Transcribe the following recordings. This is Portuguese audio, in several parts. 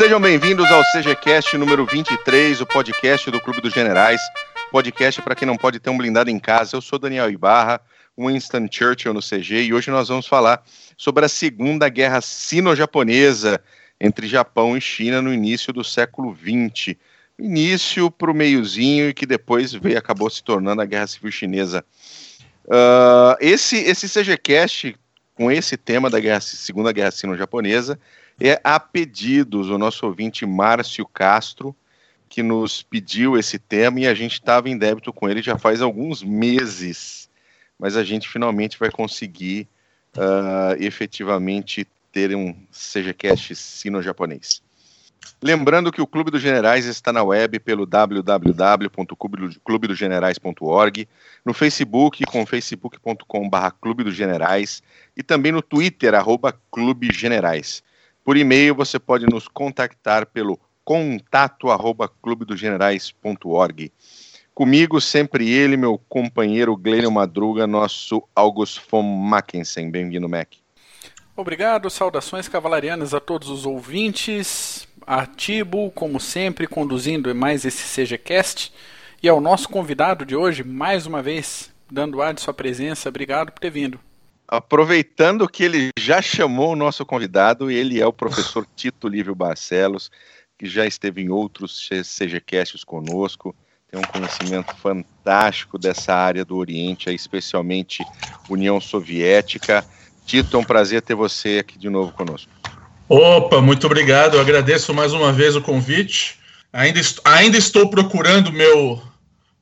Sejam bem-vindos ao CGCast número 23, o podcast do Clube dos Generais. Podcast para quem não pode ter um blindado em casa. Eu sou Daniel Ibarra, Winston Churchill no CG, e hoje nós vamos falar sobre a Segunda Guerra Sino-Japonesa entre Japão e China no início do século XX. Início para o meiozinho e que depois veio, acabou se tornando a Guerra Civil Chinesa. Uh, esse, esse CGCast, com esse tema da guerra, Segunda Guerra Sino-Japonesa, é a pedidos. O nosso ouvinte Márcio Castro, que nos pediu esse tema e a gente estava em débito com ele já faz alguns meses, mas a gente finalmente vai conseguir uh, efetivamente ter um SejaCast sino-japonês. Lembrando que o Clube dos Generais está na web pelo www.clubedogenerais.org, no Facebook com facebook.com.br Clube dos Generais e também no Twitter, arroba Clube Generais. Por e-mail você pode nos contactar pelo contato. Comigo sempre ele, meu companheiro Glênio Madruga, nosso August von Mackensen. Bem-vindo, Mac. Obrigado, saudações cavalarianas a todos os ouvintes, a Tibo, como sempre, conduzindo mais esse CGCast, e ao nosso convidado de hoje, mais uma vez, dando ar de sua presença. Obrigado por ter vindo aproveitando que ele já chamou o nosso convidado, ele é o professor Tito Lívio Barcelos, que já esteve em outros CGCasts conosco, tem um conhecimento fantástico dessa área do Oriente, especialmente União Soviética. Tito, é um prazer ter você aqui de novo conosco. Opa, muito obrigado, eu agradeço mais uma vez o convite. Ainda, est ainda estou procurando meu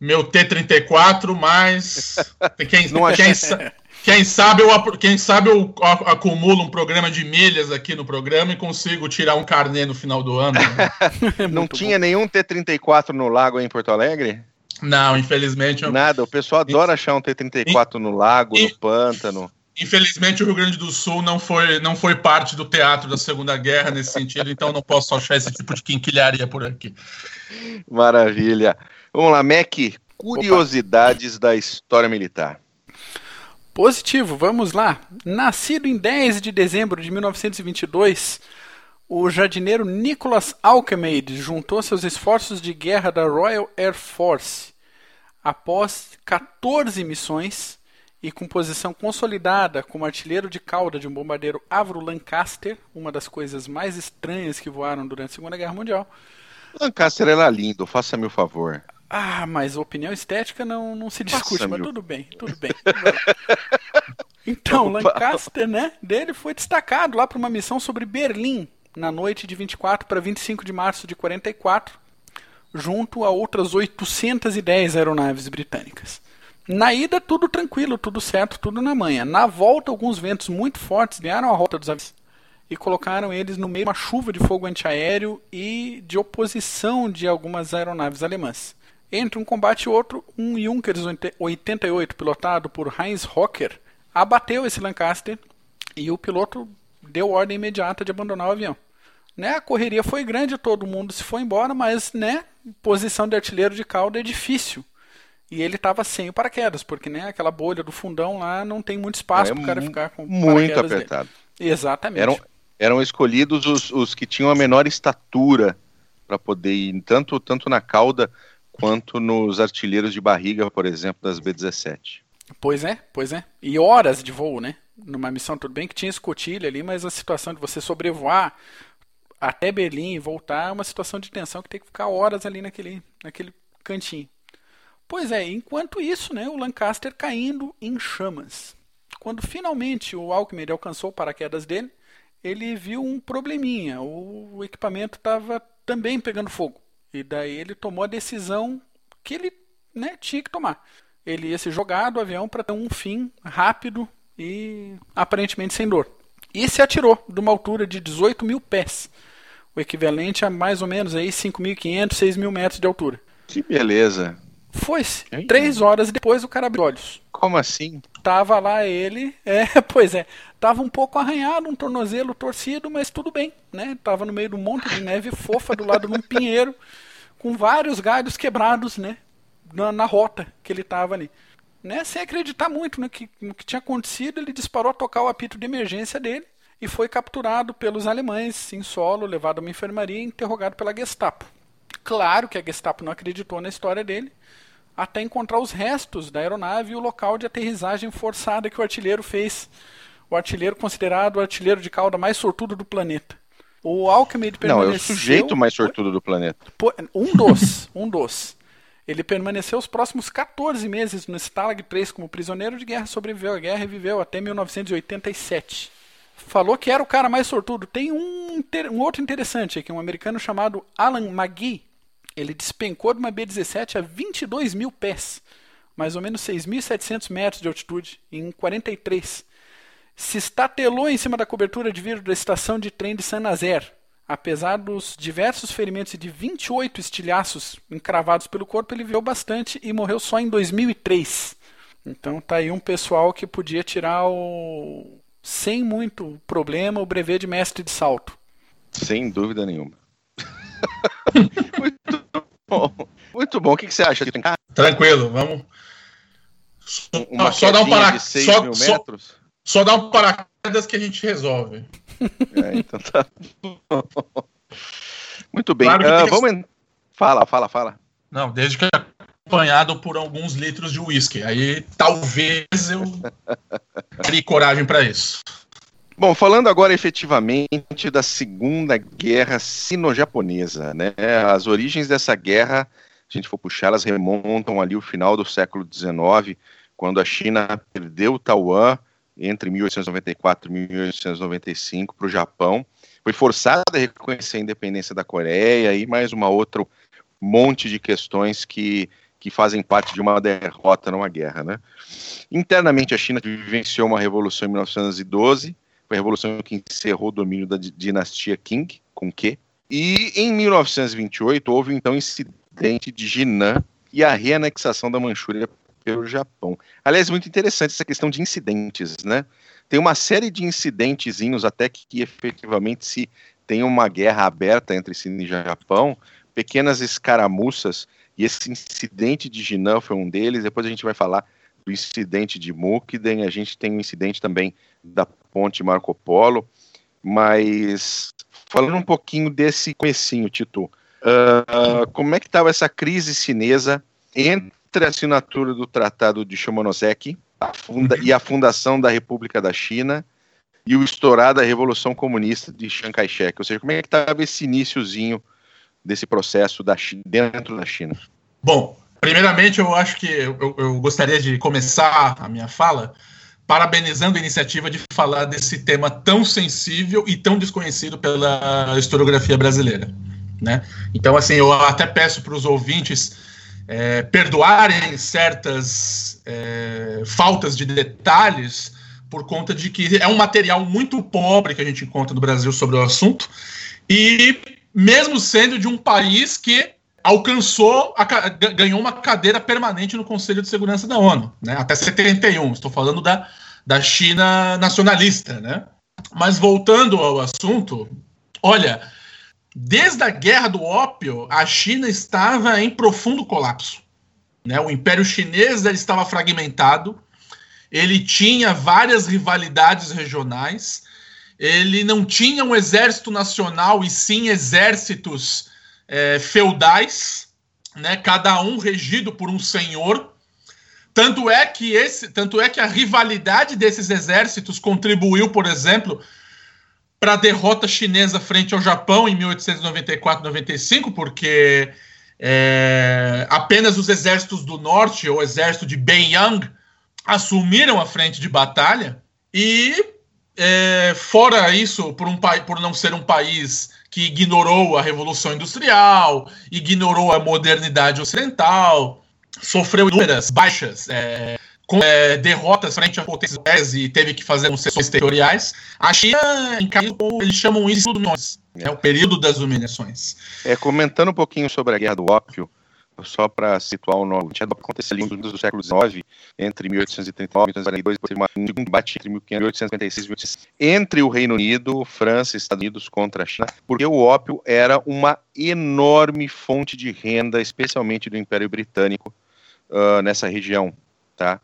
meu T34, mas quem, quem, quem sabe, eu, quem sabe eu acumulo um programa de milhas aqui no programa e consigo tirar um carnê no final do ano. Né? Não tinha bom. nenhum T34 no lago aí em Porto Alegre? Não, infelizmente. Eu... Nada, o pessoal adora achar um T34 no lago, no pântano. Infelizmente, o Rio Grande do Sul não foi, não foi parte do teatro da Segunda Guerra nesse sentido, então não posso achar esse tipo de quinquilharia por aqui. Maravilha. Vamos lá, Mac, curiosidades Opa. da história militar. Positivo, vamos lá. Nascido em 10 de dezembro de 1922, o jardineiro Nicholas Alchemade juntou seus esforços de guerra da Royal Air Force. Após 14 missões e com posição consolidada como artilheiro de cauda de um bombardeiro Avro Lancaster, uma das coisas mais estranhas que voaram durante a Segunda Guerra Mundial. Lancaster era lindo, faça-me o favor. Ah, mas opinião estética não, não se discute, Nossa, mas meu. tudo bem, tudo bem. então, Lancaster, né, dele foi destacado lá para uma missão sobre Berlim, na noite de 24 para 25 de março de 44, junto a outras 810 aeronaves britânicas. Na ida, tudo tranquilo, tudo certo, tudo na manhã. Na volta, alguns ventos muito fortes vieram à rota dos aviões e colocaram eles no meio de uma chuva de fogo antiaéreo e de oposição de algumas aeronaves alemãs. Entre um combate e outro, um Junkers 88, pilotado por Heinz Hocker, abateu esse Lancaster e o piloto deu ordem imediata de abandonar o avião. Né, a correria foi grande, todo mundo se foi embora, mas né, posição de artilheiro de cauda é difícil. E ele estava sem o paraquedas, porque né, aquela bolha do fundão lá não tem muito espaço é para o cara ficar com Muito apertado. Dele. Exatamente. Eram, eram escolhidos os, os que tinham a menor estatura para poder ir tanto, tanto na cauda quanto nos artilheiros de barriga, por exemplo, das B-17. Pois é, pois é. E horas de voo, né? Numa missão, tudo bem que tinha escotilha ali, mas a situação de você sobrevoar até Berlim e voltar é uma situação de tensão que tem que ficar horas ali naquele, naquele cantinho. Pois é, enquanto isso, né, o Lancaster caindo em chamas. Quando finalmente o Alckmin alcançou o paraquedas dele, ele viu um probleminha. O equipamento estava também pegando fogo. E daí ele tomou a decisão que ele né, tinha que tomar. Ele ia se jogar do avião para ter um fim rápido e aparentemente sem dor. E se atirou de uma altura de 18 mil pés, o equivalente a mais ou menos aí 5.500, 6.000 metros de altura. Que beleza! Foi-se. Três horas depois o cara abriu olhos. Como assim? Tava lá ele, é, pois é, tava um pouco arranhado, um tornozelo torcido, mas tudo bem, né? Tava no meio de um monte de neve fofa do lado de um pinheiro, com vários galhos quebrados, né? Na, na rota que ele tava ali. Né? Sem acreditar muito no que, no que tinha acontecido, ele disparou a tocar o apito de emergência dele e foi capturado pelos alemães em solo, levado a uma enfermaria e interrogado pela Gestapo. Claro que a Gestapo não acreditou na história dele, até encontrar os restos da aeronave e o local de aterrissagem forçada que o artilheiro fez. O artilheiro considerado o artilheiro de cauda mais sortudo do planeta. O Alckmin permaneceu... Não, é o sujeito mais sortudo do planeta. Um dos, um dos. Ele permaneceu os próximos 14 meses no Stalag 3 como prisioneiro de guerra, sobreviveu à guerra e viveu até 1987. Falou que era o cara mais sortudo. Tem um, um outro interessante aqui, um americano chamado Alan McGee. Ele despencou de uma B-17 a 22 mil pés, mais ou menos 6.700 metros de altitude, em 43. Se estatelou em cima da cobertura de vidro da estação de trem de Saint-Nazaire, Apesar dos diversos ferimentos e de 28 estilhaços encravados pelo corpo, ele viveu bastante e morreu só em 2003. Então tá aí um pessoal que podia tirar o sem muito problema o brevet de mestre de salto. Sem dúvida nenhuma. muito bom. Muito bom. O que, que você acha? Tranquilo, vamos. Uma só dar um para... só, só, só dar um paraquedas que a gente resolve. É, então tá Muito bem. Claro uh, vamos. Fala, fala, fala. Não, desde que acompanhado por alguns litros de uísque. Aí talvez eu crie coragem para isso. Bom, falando agora efetivamente da Segunda Guerra Sino-Japonesa, né? As origens dessa guerra, se a gente for puxar, elas remontam ali o final do século XIX, quando a China perdeu Taiwan entre 1894 e 1895 para o Japão. Foi forçada a reconhecer a independência da Coreia e mais uma outra monte de questões que, que fazem parte de uma derrota numa guerra. Né? Internamente, a China vivenciou uma revolução em 1912, foi a revolução que encerrou o domínio da dinastia Qing, com Q. E em 1928 houve então incidente de Jinan e a reanexação da Manchúria pelo Japão. Aliás, muito interessante essa questão de incidentes, né? Tem uma série de incidentezinhos até que, que efetivamente se tem uma guerra aberta entre China e Japão, pequenas escaramuças, e esse incidente de Jinan foi um deles, depois a gente vai falar do incidente de Mukden, a gente tem um incidente também da ponte Marco Polo, mas falando um pouquinho desse comecinho, Tito, uh, como é que estava essa crise chinesa entre a assinatura do Tratado de Shimonoseki a funda, uhum. e a fundação da República da China e o estourar da Revolução Comunista de Chiang Kai-shek. Ou seja, como é que estava esse iníciozinho desse processo da, dentro da China? Bom, primeiramente eu acho que eu, eu gostaria de começar a minha fala parabenizando a iniciativa de falar desse tema tão sensível e tão desconhecido pela historiografia brasileira. Né? Então, assim, eu até peço para os ouvintes é, perdoarem certas é, faltas de detalhes por conta de que é um material muito pobre que a gente encontra no Brasil sobre o assunto e mesmo sendo de um país que alcançou, a, ganhou uma cadeira permanente no Conselho de Segurança da ONU, né, até 71, estou falando da, da China nacionalista, né? Mas voltando ao assunto, olha, Desde a Guerra do Ópio, a China estava em profundo colapso. Né? O Império Chinês estava fragmentado, ele tinha várias rivalidades regionais, ele não tinha um exército nacional e sim exércitos é, feudais, né? cada um regido por um senhor. Tanto é que esse, tanto é que a rivalidade desses exércitos contribuiu, por exemplo, para a derrota chinesa frente ao Japão em 1894-95, porque é, apenas os exércitos do norte, o exército de Beiyang, assumiram a frente de batalha e é, fora isso, por, um, por não ser um país que ignorou a revolução industrial, ignorou a modernidade ocidental, sofreu inúmeras baixas é, com é, derrotas frente a potências e teve que fazer concessões territoriais, a China encaiu eles chamam isso de é o período das humilhações. É, comentando um pouquinho sobre a Guerra do Ópio, só para situar o nome, tinha acontecido ali no século XIX, entre 1839 e 1842, depois teve um embate entre 1856 e 1856, entre o Reino Unido, França e Estados Unidos contra a China, porque o ópio era uma enorme fonte de renda, especialmente do Império Britânico, uh, nessa região tá?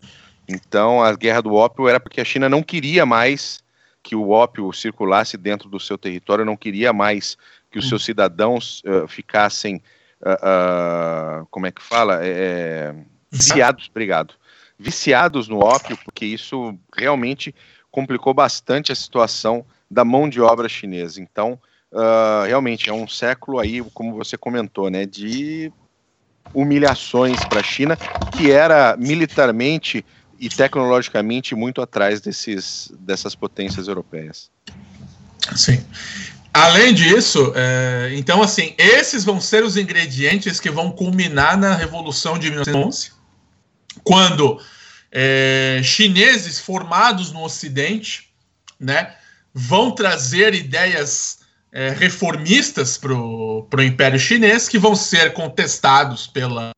Então a guerra do ópio era porque a China não queria mais que o ópio circulasse dentro do seu território, não queria mais que os hum. seus cidadãos uh, ficassem, uh, como é que fala, é, viciados, obrigado, viciados no ópio, porque isso realmente complicou bastante a situação da mão de obra chinesa. Então, realmente é um século aí, como você comentou, né, de humilhações para a China, que era militarmente e tecnologicamente muito atrás desses, dessas potências europeias. Sim. Além disso, é, então assim, esses vão ser os ingredientes que vão culminar na Revolução de 1911, quando é, chineses formados no Ocidente, né, vão trazer ideias é, reformistas para o Império Chinês que vão ser contestados pela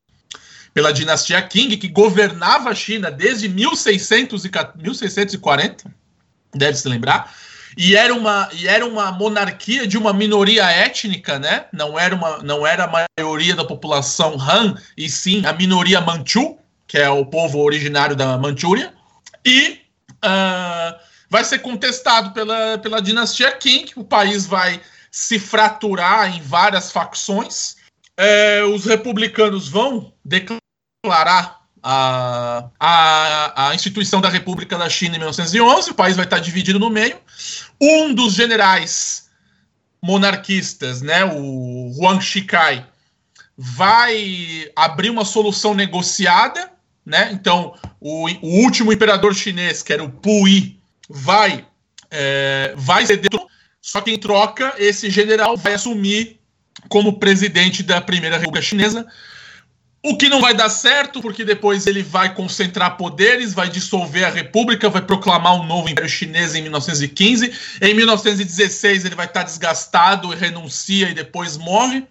pela dinastia Qing, que governava a China desde 1600 e, 1640, deve se lembrar, e era, uma, e era uma monarquia de uma minoria étnica, né? Não era, uma, não era a maioria da população Han, e sim a minoria Manchu, que é o povo originário da Manchúria, e uh, vai ser contestado pela, pela dinastia Qing, o país vai se fraturar em várias facções. É, os republicanos vão declarar a, a, a, instituição da República da China em 1911, o país vai estar dividido no meio. Um dos generais monarquistas, né, o Huang Shikai, vai abrir uma solução negociada, né? Então, o, o último imperador chinês, que era o Puyi, vai é, vai ceder, só que em troca esse general vai assumir como presidente da primeira República Chinesa o que não vai dar certo, porque depois ele vai concentrar poderes, vai dissolver a república, vai proclamar um novo império chinês em 1915. Em 1916 ele vai estar desgastado e renuncia e depois morre.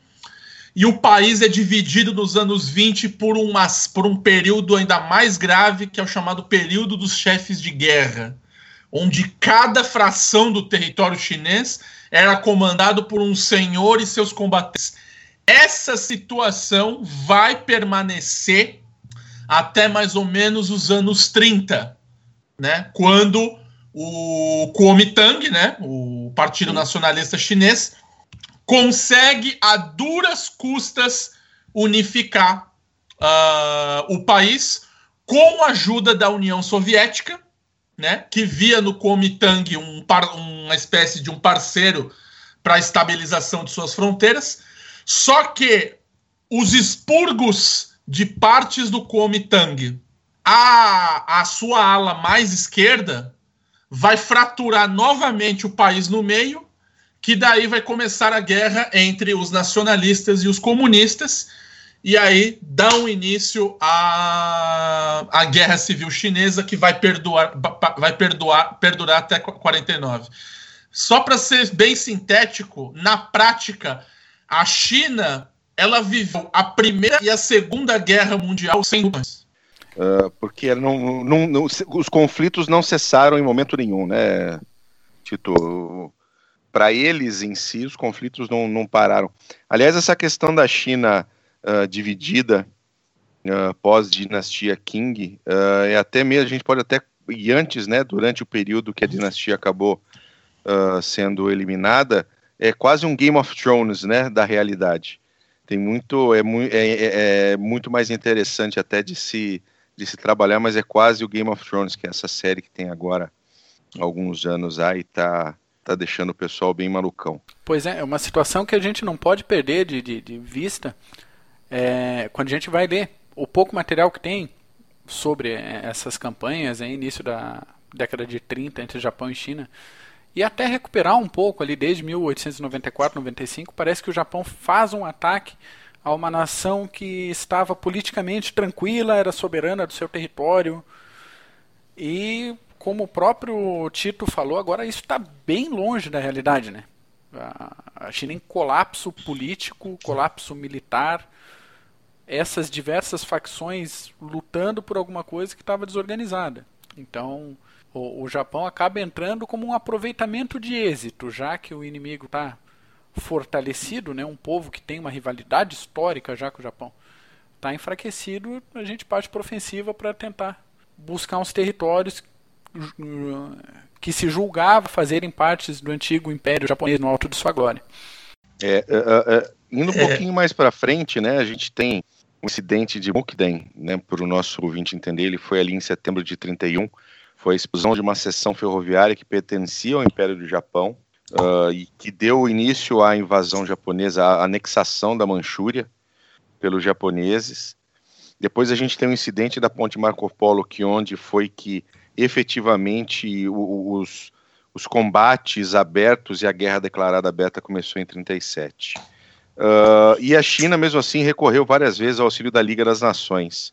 E o país é dividido nos anos 20 por, uma, por um período ainda mais grave, que é o chamado período dos chefes de guerra, onde cada fração do território chinês era comandado por um senhor e seus combatentes essa situação vai permanecer até mais ou menos os anos 30, né? Quando o Kuomintang, né, o Partido Nacionalista Chinês, consegue a duras custas unificar uh, o país com a ajuda da União Soviética, né, que via no Kuomintang um uma espécie de um parceiro para a estabilização de suas fronteiras só que os expurgos de partes do Kuomintang, a, a sua ala mais esquerda, vai fraturar novamente o país no meio, que daí vai começar a guerra entre os nacionalistas e os comunistas, e aí dá um início à, à guerra civil chinesa que vai perdurar, vai perdurar, perdurar até 49. Só para ser bem sintético, na prática, a China ela viveu a primeira e a segunda guerra mundial sem dúvidas. Uh, porque não, não, não, os conflitos não cessaram em momento nenhum, né, Tito? Para eles em si, os conflitos não, pararam. Aliás, essa questão da China uh, dividida uh, pós-dinastia Qing, é até mesmo, a gente pode até, e antes, né, durante o período que a dinastia acabou sendo eliminada, é quase um Game of Thrones, né, da realidade. Tem muito, é, é, é, é, muito mais interessante até de se, de se trabalhar, mas é quase o Game of Thrones, que é essa série que tem agora alguns anos aí, tá, tá deixando o pessoal bem malucão. Pois é, é uma situação que a gente não pode perder de, de, de vista é, quando a gente vai ler o pouco material que tem sobre é, essas campanhas, é, início da década de 30 entre Japão e China, e até recuperar um pouco ali desde 1894, 95, parece que o Japão faz um ataque a uma nação que estava politicamente tranquila, era soberana do seu território. E como o próprio Tito falou, agora isso está bem longe da realidade, né? A China em colapso político, colapso militar, essas diversas facções lutando por alguma coisa que estava desorganizada. Então, o, o Japão acaba entrando como um aproveitamento de êxito, já que o inimigo está fortalecido, né, um povo que tem uma rivalidade histórica já com o Japão, está enfraquecido, a gente parte para ofensiva para tentar buscar uns territórios que se julgava fazerem partes do antigo Império Japonês no alto de sua glória. É, uh, uh, indo um é. pouquinho mais para frente, né, a gente tem um incidente de Mukden, né, para o nosso ouvinte entender, ele foi ali em setembro de 31, foi a explosão de uma seção ferroviária que pertencia ao Império do Japão uh, e que deu início à invasão japonesa, à anexação da Manchúria pelos japoneses. Depois a gente tem o um incidente da ponte Marco Polo, que onde foi que efetivamente os, os combates abertos e a guerra declarada aberta começou em 37. Uh, e a China, mesmo assim, recorreu várias vezes ao auxílio da Liga das Nações.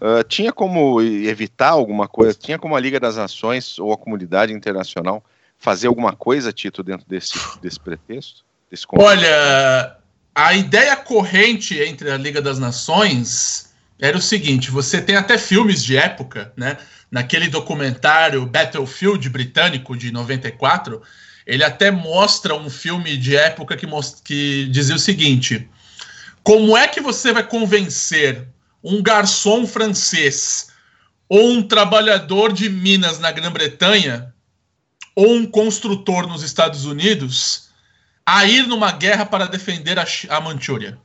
Uh, tinha como evitar alguma coisa? Tinha como a Liga das Nações ou a comunidade internacional fazer alguma coisa, Tito, dentro desse, desse pretexto? Desse Olha, a ideia corrente entre a Liga das Nações era o seguinte: você tem até filmes de época, né? naquele documentário Battlefield britânico de 94, ele até mostra um filme de época que, que dizia o seguinte: como é que você vai convencer um garçom francês ou um trabalhador de Minas na Grã-Bretanha ou um construtor nos Estados Unidos a ir numa guerra para defender a, a Manchúria?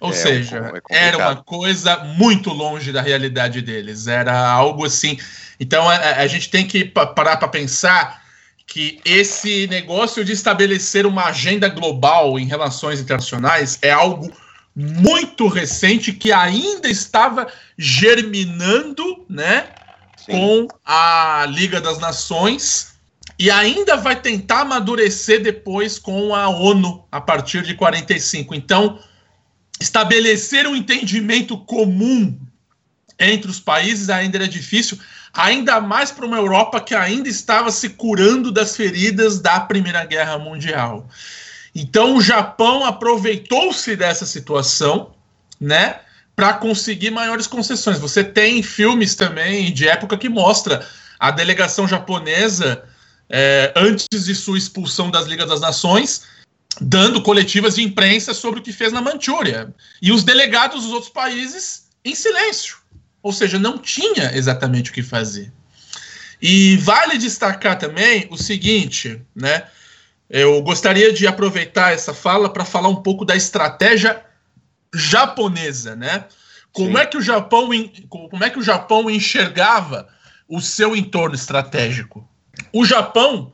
Ou é, seja, é era uma coisa muito longe da realidade deles. Era algo assim. Então a, a gente tem que parar para pensar que esse negócio de estabelecer uma agenda global em relações internacionais é algo muito recente que ainda estava germinando, né, Sim. com a Liga das Nações e ainda vai tentar amadurecer depois com a ONU a partir de 45. Então, estabelecer um entendimento comum entre os países ainda era difícil, ainda mais para uma Europa que ainda estava se curando das feridas da Primeira Guerra Mundial. Então o Japão aproveitou-se dessa situação, né, para conseguir maiores concessões. Você tem filmes também de época que mostra a delegação japonesa é, antes de sua expulsão das Ligas das Nações dando coletivas de imprensa sobre o que fez na Manchúria. E os delegados dos outros países em silêncio. Ou seja, não tinha exatamente o que fazer. E vale destacar também o seguinte, né? Eu gostaria de aproveitar essa fala para falar um pouco da estratégia japonesa, né? Como Sim. é que o Japão como é que o Japão enxergava o seu entorno estratégico? O Japão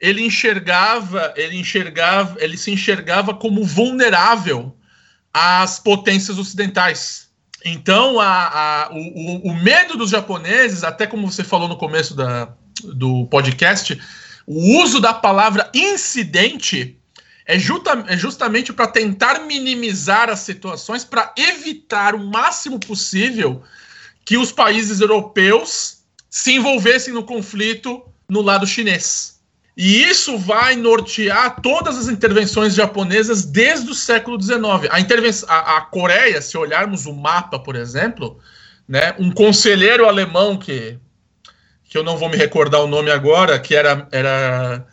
ele enxergava, ele enxergava, ele se enxergava como vulnerável às potências ocidentais. Então, a, a, o, o, medo dos japoneses, até como você falou no começo da, do podcast, o uso da palavra incidente é, justa, é justamente para tentar minimizar as situações, para evitar o máximo possível que os países europeus se envolvessem no conflito no lado chinês. E isso vai nortear todas as intervenções japonesas desde o século XIX. A, a, a Coreia, se olharmos o mapa, por exemplo, né, um conselheiro alemão que, que eu não vou me recordar o nome agora, que era, era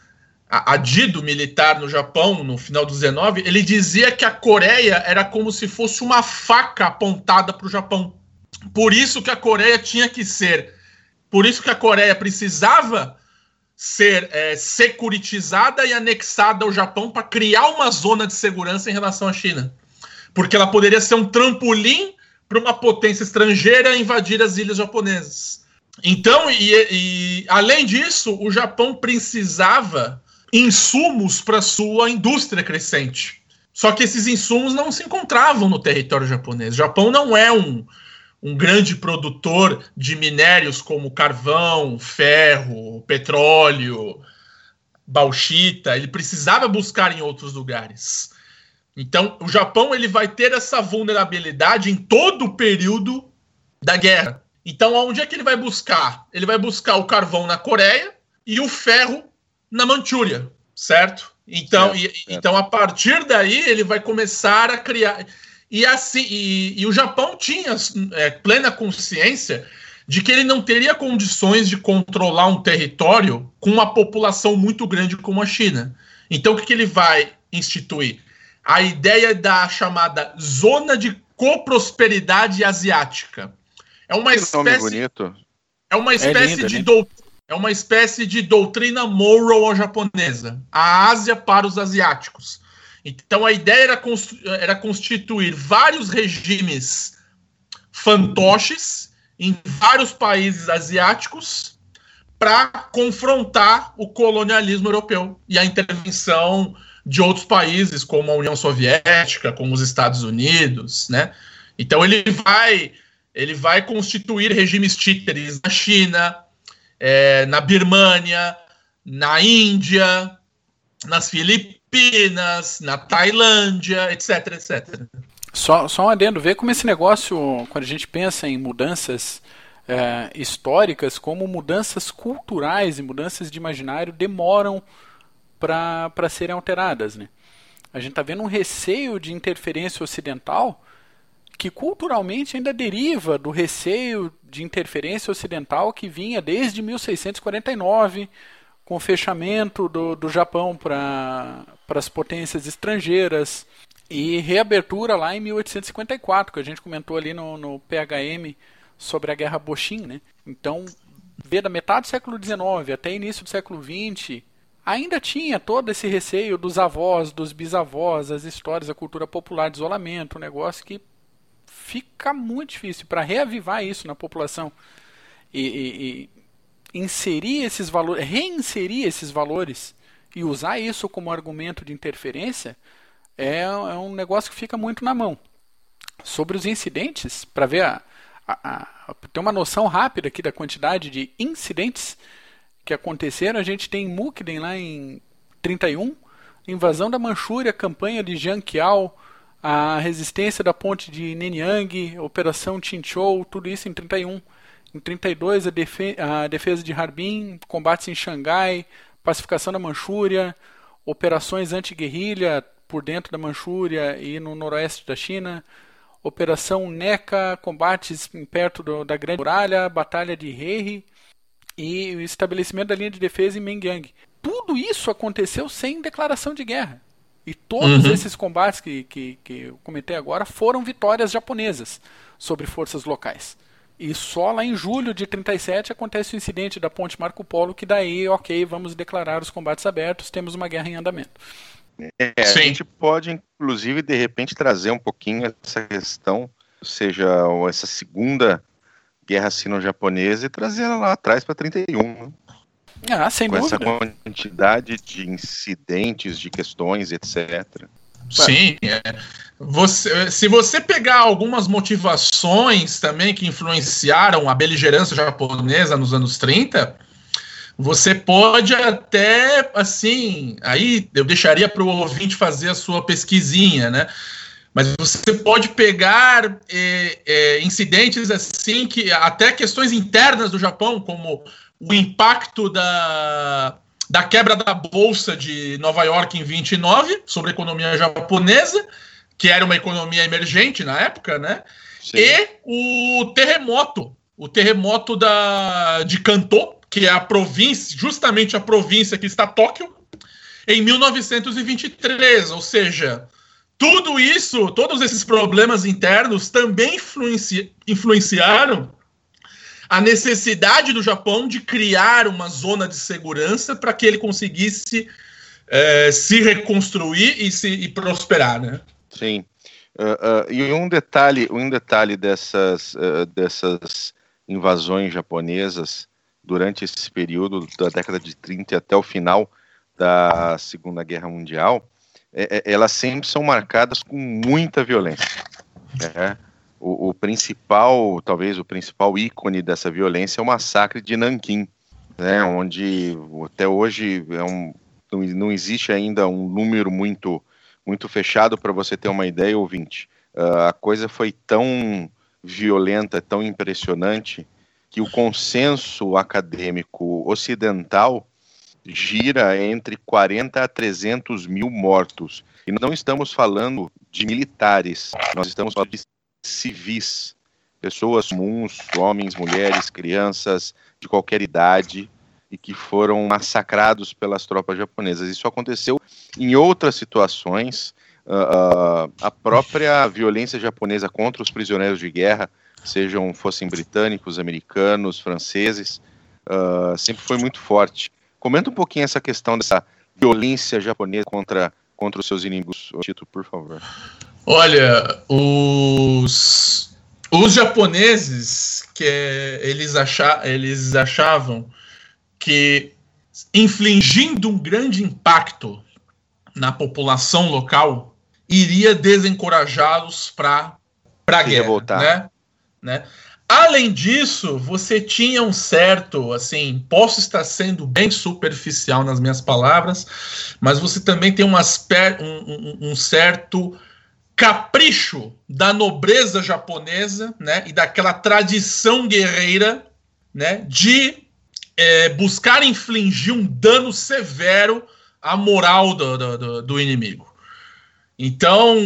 adido militar no Japão no final do 19, ele dizia que a Coreia era como se fosse uma faca apontada para o Japão. Por isso que a Coreia tinha que ser, por isso que a Coreia precisava ser é, securitizada e anexada ao Japão para criar uma zona de segurança em relação à China. Porque ela poderia ser um trampolim para uma potência estrangeira invadir as ilhas japonesas. Então, e, e além disso, o Japão precisava insumos para sua indústria crescente. Só que esses insumos não se encontravam no território japonês. O Japão não é um, um grande produtor de minérios como carvão, ferro, petróleo, bauxita, ele precisava buscar em outros lugares. Então, o Japão ele vai ter essa vulnerabilidade em todo o período da guerra. Então, onde é que ele vai buscar? Ele vai buscar o carvão na Coreia e o ferro na Manchúria, certo? Então, certo, e, certo. então a partir daí ele vai começar a criar e, assim, e, e o Japão tinha é, plena consciência de que ele não teria condições de controlar um território com uma população muito grande como a China. Então, o que, que ele vai instituir? A ideia da chamada Zona de Coprosperidade Asiática. É uma que espécie. bonito. É uma espécie é lindo, de, do, é uma espécie de doutrina Monroe japonesa, a Ásia para os asiáticos. Então a ideia era, era constituir vários regimes fantoches em vários países asiáticos para confrontar o colonialismo europeu e a intervenção de outros países, como a União Soviética, como os Estados Unidos, né? Então ele vai ele vai constituir regimes títeres na China, é, na Birmânia, na Índia, nas Filipinas, na Tailândia, etc, etc. Só, só um adendo, ver como esse negócio, quando a gente pensa em mudanças é, históricas, como mudanças culturais e mudanças de imaginário demoram para serem alteradas. Né? A gente está vendo um receio de interferência ocidental que culturalmente ainda deriva do receio de interferência ocidental que vinha desde 1649, com o fechamento do, do Japão para as potências estrangeiras e reabertura lá em 1854, que a gente comentou ali no, no PHM sobre a Guerra Boshin. Né? Então, vê da metade do século XIX até início do século XX, ainda tinha todo esse receio dos avós, dos bisavós, as histórias, a cultura popular de isolamento, um negócio que fica muito difícil para reavivar isso na população e, e, e, inserir esses valores, reinserir esses valores e usar isso como argumento de interferência é, é um negócio que fica muito na mão. Sobre os incidentes, para ver a, a, a, ter uma noção rápida aqui da quantidade de incidentes que aconteceram, a gente tem Mukden lá em 31, invasão da Manchúria, campanha de Jiang Qiao, a resistência da ponte de Nanyang, Operação Chinchou, tudo isso em 31. Em 32, a, defe a defesa de Harbin, combates em Xangai, pacificação da Manchúria, operações anti-guerrilha por dentro da Manchúria e no noroeste da China, Operação NECA, combates perto do, da Grande Muralha, Batalha de Heihe e o estabelecimento da linha de defesa em Mengyang. Tudo isso aconteceu sem declaração de guerra. E todos uhum. esses combates que, que, que eu comentei agora foram vitórias japonesas sobre forças locais. E só lá em julho de 37 acontece o incidente da ponte Marco Polo, que daí, ok, vamos declarar os combates abertos, temos uma guerra em andamento. É, a gente pode, inclusive, de repente, trazer um pouquinho essa questão, ou seja, essa segunda guerra sino-japonesa e trazer ela lá atrás para 31. Né? Ah, sem com dúvida. essa quantidade de incidentes, de questões, etc. Sim, é. você, se você pegar algumas motivações também que influenciaram a beligerância japonesa nos anos 30, você pode até, assim, aí eu deixaria para o ouvinte fazer a sua pesquisinha, né? Mas você pode pegar é, é, incidentes assim que até questões internas do Japão, como o impacto da, da quebra da bolsa de Nova York em 29 sobre a economia japonesa, que era uma economia emergente na época, né? Sim. E o terremoto, o terremoto da, de Kanto, que é a província, justamente a província que está Tóquio, em 1923, ou seja, tudo isso, todos esses problemas internos também influenci, influenciaram a necessidade do Japão de criar uma zona de segurança para que ele conseguisse é, se reconstruir e, se, e prosperar, né? Sim. Uh, uh, e um detalhe, um detalhe dessas, uh, dessas invasões japonesas durante esse período da década de 30 até o final da Segunda Guerra Mundial, é, é, elas sempre são marcadas com muita violência. Né? O, o, principal, talvez o principal ícone dessa violência é o massacre de Nanquim, né, onde até hoje é um, não, não existe ainda um número muito, muito fechado para você ter uma ideia, ouvinte. Uh, a coisa foi tão violenta, tão impressionante, que o consenso acadêmico ocidental gira entre 40 a 300 mil mortos. E não estamos falando de militares, nós estamos falando de civis, pessoas comuns, homens, mulheres, crianças de qualquer idade e que foram massacrados pelas tropas japonesas. Isso aconteceu em outras situações. Uh, uh, a própria violência japonesa contra os prisioneiros de guerra, sejam fossem britânicos, americanos, franceses, uh, sempre foi muito forte. Comenta um pouquinho essa questão dessa violência japonesa contra, contra os seus inimigos, Tito, por favor. Olha, os, os japoneses que eles, acha, eles achavam que infligindo um grande impacto na população local iria desencorajá-los para para guerra, revoltar. né? né? Além disso, você tinha um certo, assim, posso estar sendo bem superficial nas minhas palavras, mas você também tem um, um, um, um certo capricho da nobreza japonesa, né, e daquela tradição guerreira, né, de é, buscar infligir um dano severo à moral do, do, do inimigo. Então,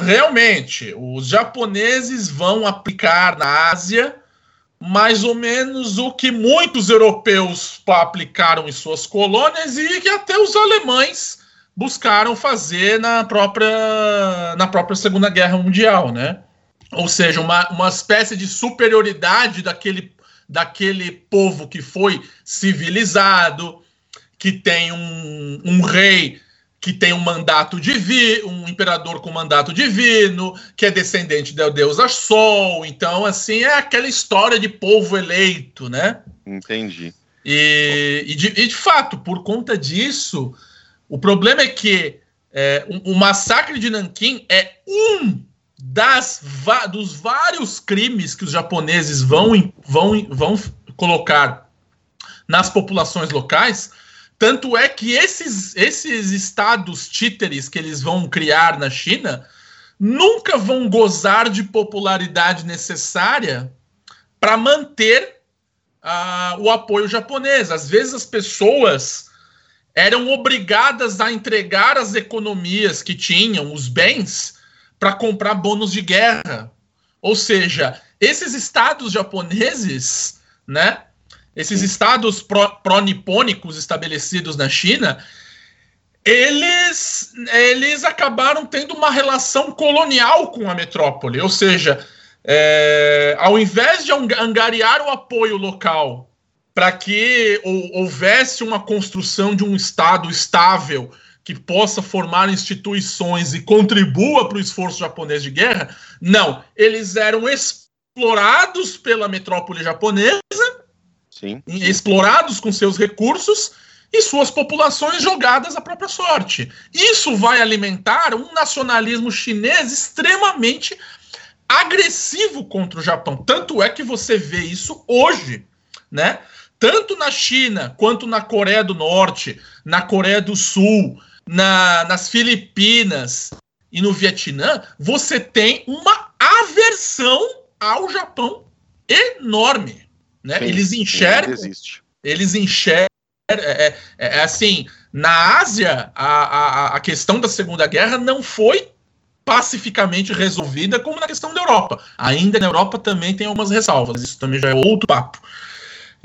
realmente, os japoneses vão aplicar na Ásia mais ou menos o que muitos europeus aplicaram em suas colônias e que até os alemães buscaram fazer na própria, na própria Segunda Guerra Mundial, né? Ou seja, uma, uma espécie de superioridade daquele, daquele povo que foi civilizado, que tem um, um rei que tem um mandato divino, um imperador com mandato divino, que é descendente da deusa Sol. Então, assim, é aquela história de povo eleito, né? Entendi. E, e, de, e de fato, por conta disso, o problema é que é, o, o, massacre de Nanquim é um das, dos vários crimes que os japoneses vão, vão, vão colocar nas populações locais. Tanto é que esses, esses estados títeres que eles vão criar na China nunca vão gozar de popularidade necessária para manter uh, o apoio japonês. Às vezes as pessoas eram obrigadas a entregar as economias que tinham, os bens, para comprar bônus de guerra. Ou seja, esses estados japoneses, né? Esses estados pró-nipônicos pró estabelecidos na China, eles, eles acabaram tendo uma relação colonial com a metrópole. Ou seja, é, ao invés de angariar o apoio local para que houvesse uma construção de um Estado estável que possa formar instituições e contribua para o esforço japonês de guerra. Não, eles eram explorados pela metrópole japonesa, Sim. explorados com seus recursos e suas populações jogadas à própria sorte. Isso vai alimentar um nacionalismo chinês extremamente agressivo contra o Japão. Tanto é que você vê isso hoje, né? Tanto na China quanto na Coreia do Norte, na Coreia do Sul, na, nas Filipinas e no Vietnã, você tem uma aversão ao Japão enorme. Né? Sim, eles enxergam. Eles enxergam. É, é, é, é, assim, na Ásia, a, a, a questão da Segunda Guerra não foi pacificamente resolvida como na questão da Europa. Ainda na Europa também tem algumas ressalvas, isso também já é outro papo.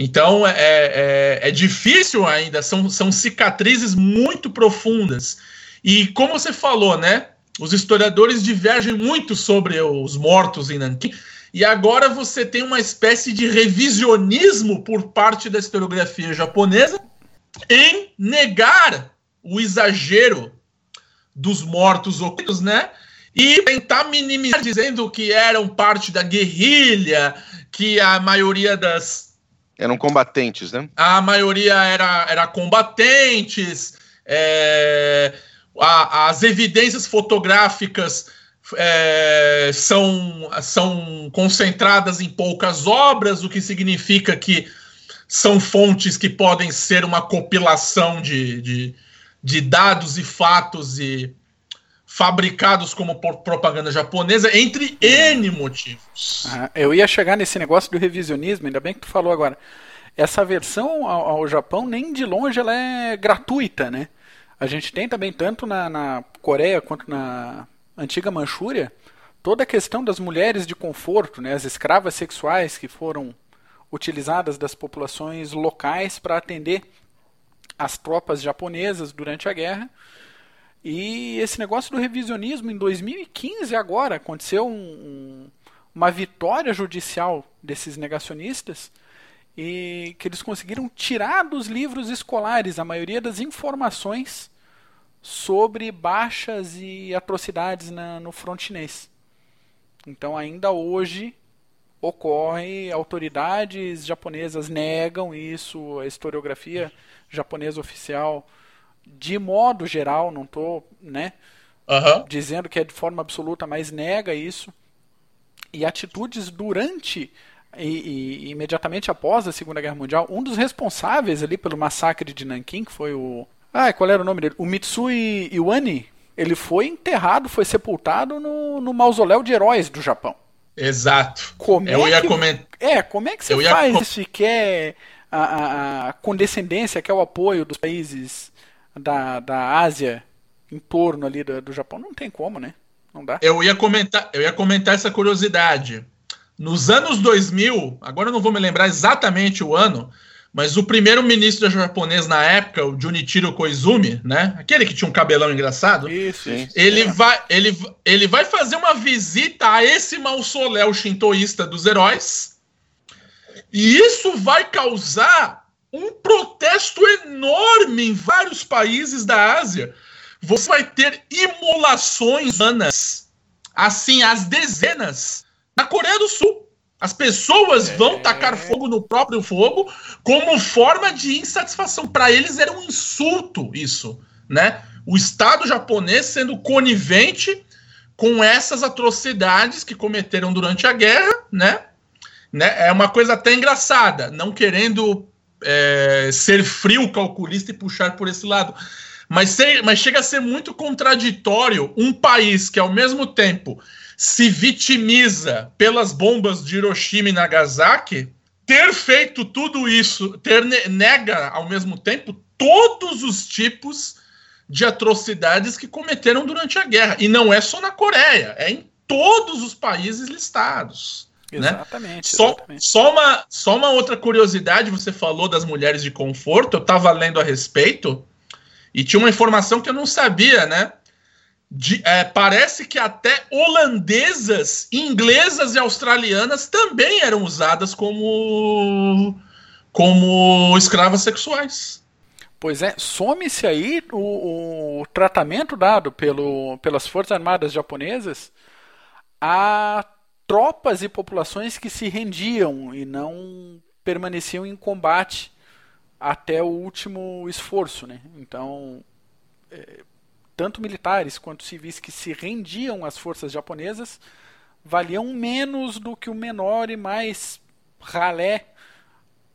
Então é, é, é, difícil ainda, são, são cicatrizes muito profundas. E como você falou, né? Os historiadores divergem muito sobre os mortos em Nanquim. E agora você tem uma espécie de revisionismo por parte da historiografia japonesa em negar o exagero dos mortos ocultos, né? E tentar minimizar, dizendo que eram parte da guerrilha, que a maioria das, eram combatentes, né? A maioria era, era combatentes. É, a, as evidências fotográficas é, são, são concentradas em poucas obras, o que significa que são fontes que podem ser uma compilação de, de, de dados e fatos e fabricados como propaganda japonesa, entre N motivos. Ah, eu ia chegar nesse negócio do revisionismo, ainda bem que tu falou agora. Essa versão ao, ao Japão, nem de longe, ela é gratuita, né? A gente tem também, tanto na, na Coreia quanto na antiga Manchúria, toda a questão das mulheres de conforto, né? as escravas sexuais que foram utilizadas das populações locais para atender as tropas japonesas durante a guerra e esse negócio do revisionismo em 2015 agora aconteceu um, um, uma vitória judicial desses negacionistas e que eles conseguiram tirar dos livros escolares a maioria das informações sobre baixas e atrocidades na, no front chinês. Então, ainda hoje ocorre, autoridades japonesas negam isso, a historiografia japonesa oficial, de modo geral, não estou né, uhum. dizendo que é de forma absoluta, mas nega isso. E atitudes durante e, e, imediatamente após a Segunda Guerra Mundial, um dos responsáveis ali pelo massacre de Nanquim, que foi o. Ah, qual era o nome dele? O Mitsui Iwani. Ele foi enterrado, foi sepultado no, no mausoléu de heróis do Japão. Exato. Como eu é ia que, comentar. É, como é que você faz com... isso? Quer a, a, a condescendência, quer o apoio dos países da, da Ásia em torno ali do, do Japão? Não tem como, né? Não dá. Eu ia comentar, eu ia comentar essa curiosidade. Nos anos 2000, agora eu não vou me lembrar exatamente o ano, mas o primeiro ministro japonês na época, o Junichiro Koizumi, né? Aquele que tinha um cabelão engraçado. Isso, isso. Ele, é. vai, ele, ele vai fazer uma visita a esse mausoléu shintoísta dos heróis. E isso vai causar um protesto enorme em vários países da Ásia. Você vai ter imolações humanas, assim, às dezenas na Coreia do Sul. As pessoas é. vão tacar fogo no próprio fogo como forma de insatisfação. Para eles era um insulto isso, né? O Estado japonês sendo conivente com essas atrocidades que cometeram durante a guerra, né? né? É uma coisa até engraçada, não querendo é, ser frio, calculista e puxar por esse lado. Mas, ser, mas chega a ser muito contraditório um país que, ao mesmo tempo, se vitimiza pelas bombas de Hiroshima e Nagasaki, ter feito tudo isso, ter nega ao mesmo tempo todos os tipos de atrocidades que cometeram durante a guerra. E não é só na Coreia, é em todos os países listados. Né? Exatamente. Só, exatamente. Só, uma, só uma outra curiosidade: você falou das mulheres de conforto, eu estava lendo a respeito e tinha uma informação que eu não sabia, né? De, é, parece que até holandesas, inglesas e australianas também eram usadas como, como escravas sexuais. Pois é, some-se aí o, o, tratamento dado pelo, pelas Forças Armadas japonesas a tropas e populações que se rendiam e não permaneciam em combate até o último esforço. Né? Então, é, tanto militares quanto civis que se rendiam às forças japonesas valiam menos do que o menor e mais ralé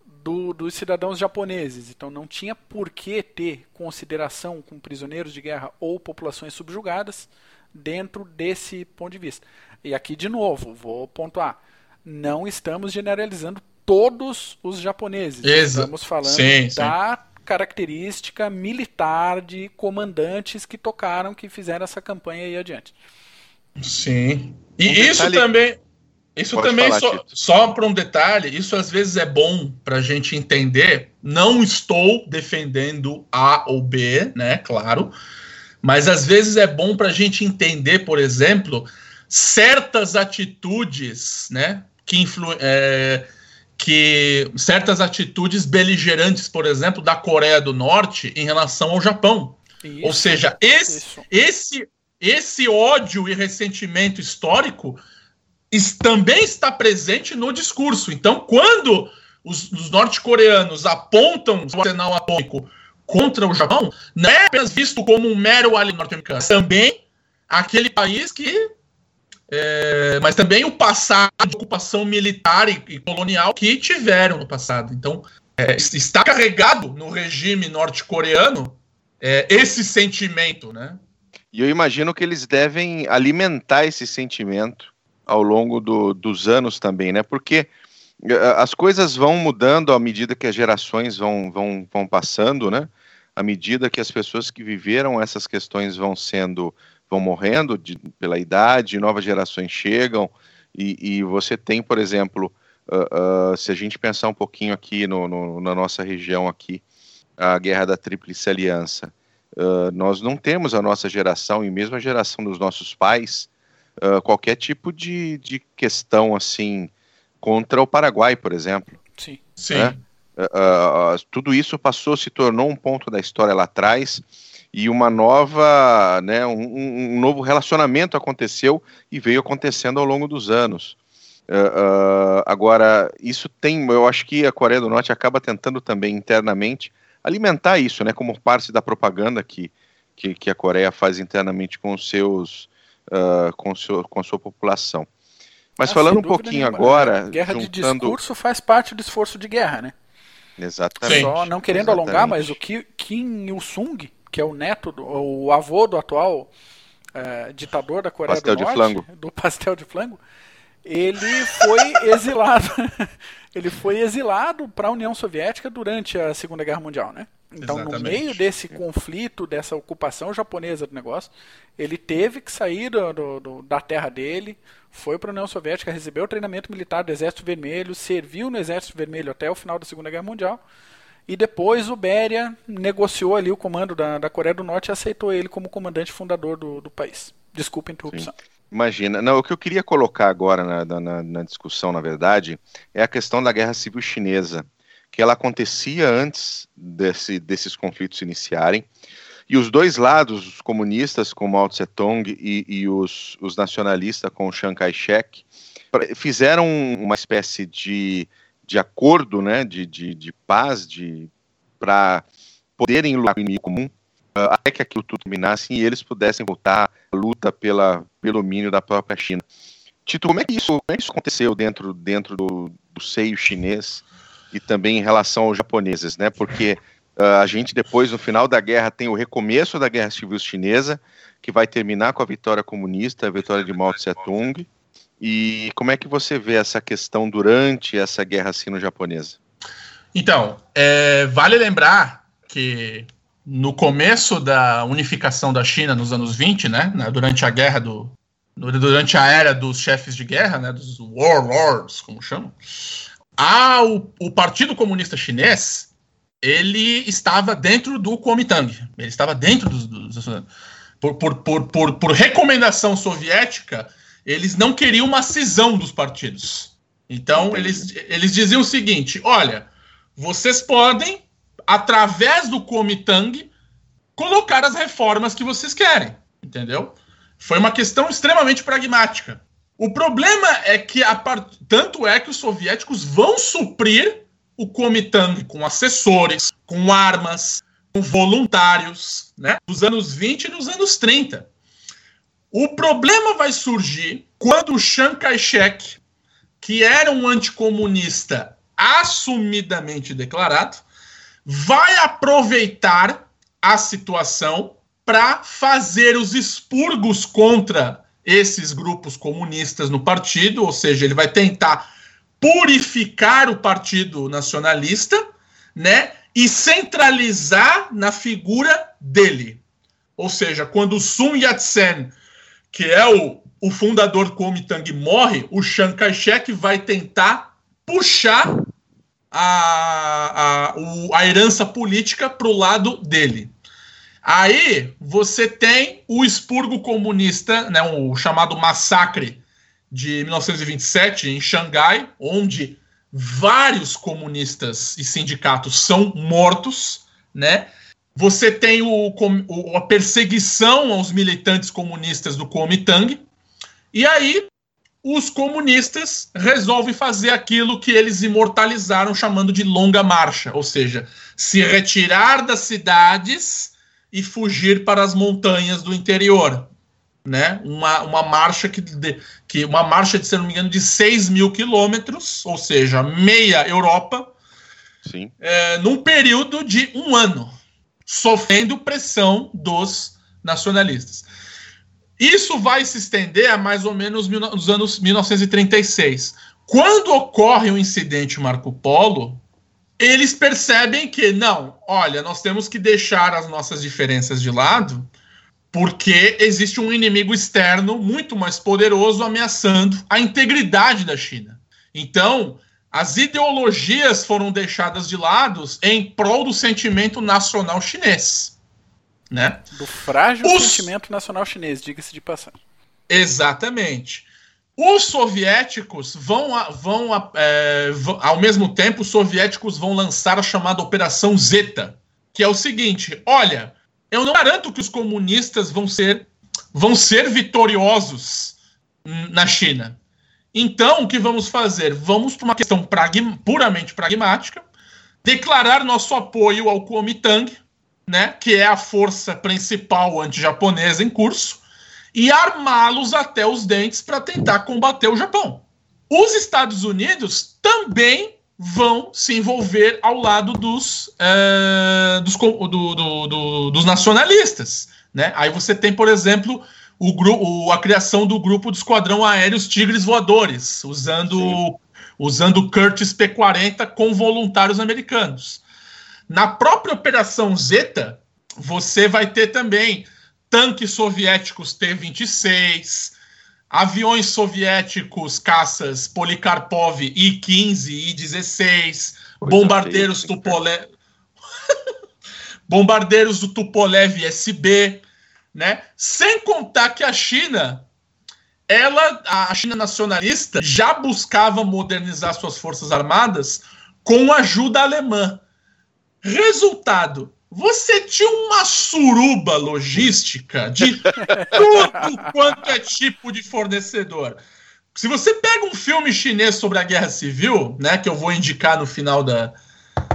do, dos cidadãos japoneses. Então não tinha por que ter consideração com prisioneiros de guerra ou populações subjugadas dentro desse ponto de vista. E aqui, de novo, vou pontuar: não estamos generalizando todos os japoneses. Exa estamos falando sim, da sim característica militar de comandantes que tocaram, que fizeram essa campanha aí adiante. Sim. E um isso detalhe... também. Isso Pode também, falar, só, só para um detalhe, isso às vezes é bom para a gente entender. Não estou defendendo A ou B, né? Claro. Mas às vezes é bom para a gente entender, por exemplo, certas atitudes, né? Que influ, é, que certas atitudes beligerantes, por exemplo, da Coreia do Norte em relação ao Japão. Isso, Ou seja, esse, esse, esse ódio e ressentimento histórico também está presente no discurso. Então, quando os, os norte-coreanos apontam o arsenal atômico contra o Japão, não é apenas visto como um mero alien norte-americano, também aquele país que é, mas também o passado de ocupação militar e, e colonial que tiveram no passado. Então, é, está carregado no regime norte-coreano é, esse sentimento, né? E eu imagino que eles devem alimentar esse sentimento ao longo do, dos anos também, né? Porque é, as coisas vão mudando à medida que as gerações vão, vão, vão passando, né? À medida que as pessoas que viveram essas questões vão sendo vão morrendo de, pela idade, novas gerações chegam, e, e você tem, por exemplo, uh, uh, se a gente pensar um pouquinho aqui no, no, na nossa região aqui, a guerra da Tríplice Aliança, uh, nós não temos a nossa geração, e mesmo a geração dos nossos pais, qualquer tipo de, de questão assim contra o Paraguai, por exemplo. Sim. Sim. Né? Uh, uh, tudo isso passou, se tornou um ponto da história lá atrás e uma nova, né, um, um, novo relacionamento aconteceu e veio acontecendo ao longo dos anos. Uh, agora, isso tem, eu acho que a Coreia do Norte acaba tentando também internamente alimentar isso, né, como parte da propaganda que, que, que a Coreia faz internamente com os seus, com, seu, com a sua população. Mas ah, falando um pouquinho nenhuma. agora. Guerra juntando... de discurso faz parte do esforço de guerra, né? Exatamente. Só não querendo Exatamente. alongar, mas o Kim Il-sung, que é o neto, do, o avô do atual é, ditador da Coreia pastel do Norte, flango. do pastel de flango, ele foi exilado. ele foi exilado para a União Soviética durante a Segunda Guerra Mundial, né? Então, Exatamente. no meio desse conflito, dessa ocupação japonesa do negócio, ele teve que sair do, do, da terra dele, foi para a União Soviética, recebeu o treinamento militar do Exército Vermelho, serviu no Exército Vermelho até o final da Segunda Guerra Mundial, e depois o Beria negociou ali o comando da, da Coreia do Norte e aceitou ele como comandante fundador do, do país. Desculpa a interrupção. Sim. Imagina. Não, o que eu queria colocar agora na, na, na, discussão, na verdade, é a questão da Guerra Civil Chinesa, que ela acontecia antes desse, desses conflitos iniciarem. E os dois lados, os comunistas com Mao Tse Tung e, e os, os nacionalistas com Chiang Kai-shek, fizeram uma espécie de, de acordo, né, de, de, de paz, de para poderem lutar no comum, uh, até que aquilo tudo terminasse e eles pudessem voltar à luta pela, pelo domínio da própria China. Tito, como é que isso, como é que isso aconteceu dentro, dentro do, do seio chinês e também em relação aos japoneses, né? Porque Uh, a gente depois, no final da guerra, tem o recomeço da Guerra Civil Chinesa, que vai terminar com a vitória comunista, a vitória de Mao Tse-tung. E como é que você vê essa questão durante essa guerra sino-japonesa? Então, é, vale lembrar que no começo da unificação da China nos anos 20, né, durante a guerra do durante a era dos chefes de guerra, né, dos warlords, como chamam, a, o, o Partido Comunista Chinês ele estava dentro do Kuomintang. Ele estava dentro dos. dos por, por, por, por recomendação soviética, eles não queriam uma cisão dos partidos. Então, eles, eles diziam o seguinte: olha, vocês podem, através do Kuomintang, colocar as reformas que vocês querem. Entendeu? Foi uma questão extremamente pragmática. O problema é que, part... tanto é que os soviéticos vão suprir o Kuomintang com assessores, com armas, com voluntários, né? Dos anos 20 e dos anos 30. O problema vai surgir quando o Chiang Kai-shek, que era um anticomunista assumidamente declarado, vai aproveitar a situação para fazer os expurgos contra esses grupos comunistas no partido, ou seja, ele vai tentar purificar o Partido Nacionalista, né? E centralizar na figura dele. Ou seja, quando Sun Yat-sen, que é o, o fundador Kuomintang, morre, o Chiang Kai-shek vai tentar puxar a, a, a herança política para o lado dele. Aí você tem o expurgo comunista, né, o chamado massacre de 1927 em Xangai, onde vários comunistas e sindicatos são mortos, né? Você tem o, o, a perseguição aos militantes comunistas do Kuomintang, e aí os comunistas resolvem fazer aquilo que eles imortalizaram chamando de longa marcha, ou seja, se retirar das cidades e fugir para as montanhas do interior né? Uma, uma marcha que, de, que uma marcha de, se não me engano, de 6 mil quilômetros, ou seja, meia Europa, Sim. É, num período de um ano, sofrendo pressão dos nacionalistas. Isso vai se estender a mais ou menos nos anos 1936. Quando ocorre o um incidente Marco Polo, eles percebem que, não, olha, nós temos que deixar as nossas diferenças de lado porque existe um inimigo externo muito mais poderoso ameaçando a integridade da China. Então, as ideologias foram deixadas de lado em prol do sentimento nacional chinês. Né? Do frágil Os... sentimento nacional chinês, diga-se de passagem. Exatamente. Os soviéticos vão, vão, é, vão, ao mesmo tempo, os soviéticos vão lançar a chamada Operação Zeta, que é o seguinte: olha, eu não garanto que os comunistas vão ser, vão ser vitoriosos na China. Então, o que vamos fazer? Vamos para uma questão pragma, puramente pragmática, declarar nosso apoio ao Kuomintang, né, que é a força principal anti-japonesa em curso, e armá-los até os dentes para tentar combater o Japão. Os Estados Unidos também vão se envolver ao lado dos, é, dos, do, do, do, dos nacionalistas. Né? Aí você tem, por exemplo, o, grupo, a criação do grupo do Esquadrão Aéreos Tigres Voadores, usando, usando Curtis P-40 com voluntários americanos. Na própria Operação Zeta, você vai ter também tanques soviéticos T-26, aviões soviéticos caças Polikarpov I-15 e I-16, bombardeiros Tupolev, bombardeiros do Tupolev SB, né? Sem contar que a China, ela, a China nacionalista, já buscava modernizar suas forças armadas com ajuda alemã. Resultado, você tinha uma suruba logística de tudo quanto é tipo de fornecedor. Se você pega um filme chinês sobre a guerra civil, né, que eu vou indicar no final, da,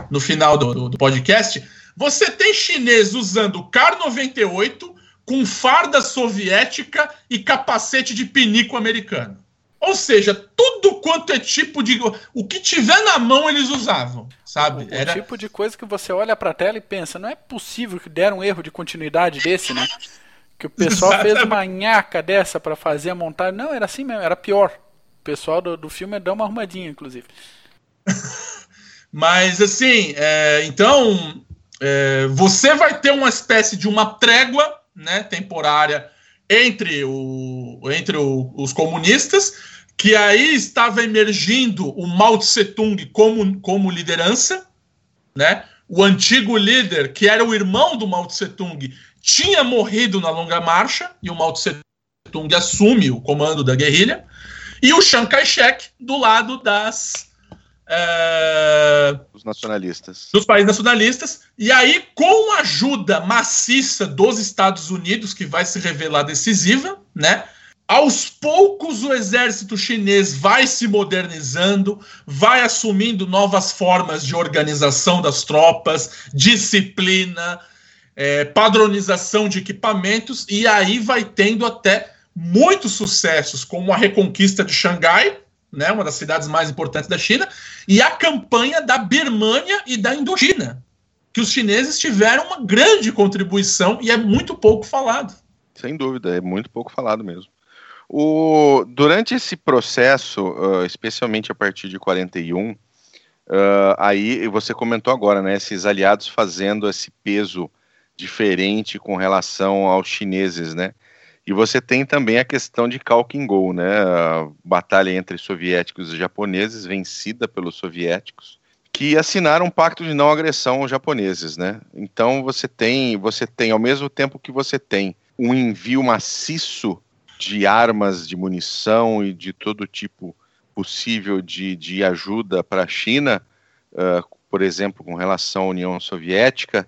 no final do, do, do podcast, você tem chinês usando Kar 98 com farda soviética e capacete de pinico americano. Ou seja, tudo quanto é tipo de. O que tiver na mão eles usavam, sabe? O, Era... tipo de coisa que você olha pra tela e pensa, não é possível que deram um erro de continuidade desse, né? Que o pessoal Exatamente. fez uma nhaca dessa para fazer a montagem. Não, era assim mesmo, era pior. O pessoal do, do filme deu uma arrumadinha, inclusive. Mas assim, é, então é, você vai ter uma espécie de uma trégua né, temporária entre, o, entre o, os comunistas, que aí estava emergindo o Mao Tse Tung como, como liderança, né? O antigo líder, que era o irmão do Mao Tse Tung, tinha morrido na longa marcha e o Mao Tse Tung assume o comando da guerrilha. E o Chiang Kai-shek do lado das é... Os nacionalistas. Dos países nacionalistas. E aí, com a ajuda maciça dos Estados Unidos, que vai se revelar decisiva, né? Aos poucos o exército chinês vai se modernizando, vai assumindo novas formas de organização das tropas, disciplina, é, padronização de equipamentos, e aí vai tendo até muitos sucessos, como a reconquista de Xangai, né, uma das cidades mais importantes da China, e a campanha da Birmânia e da Indochina, que os chineses tiveram uma grande contribuição e é muito pouco falado. Sem dúvida, é muito pouco falado mesmo. O, durante esse processo, uh, especialmente a partir de 41, uh, aí você comentou agora, né, esses aliados fazendo esse peso diferente com relação aos chineses, né? E você tem também a questão de Kalkin Gol, né? A batalha entre soviéticos e japoneses, vencida pelos soviéticos, que assinaram um pacto de não agressão aos japoneses, né? Então você tem, você tem, ao mesmo tempo que você tem um envio maciço de armas, de munição e de todo tipo possível de, de ajuda para a China, uh, por exemplo, com relação à União Soviética,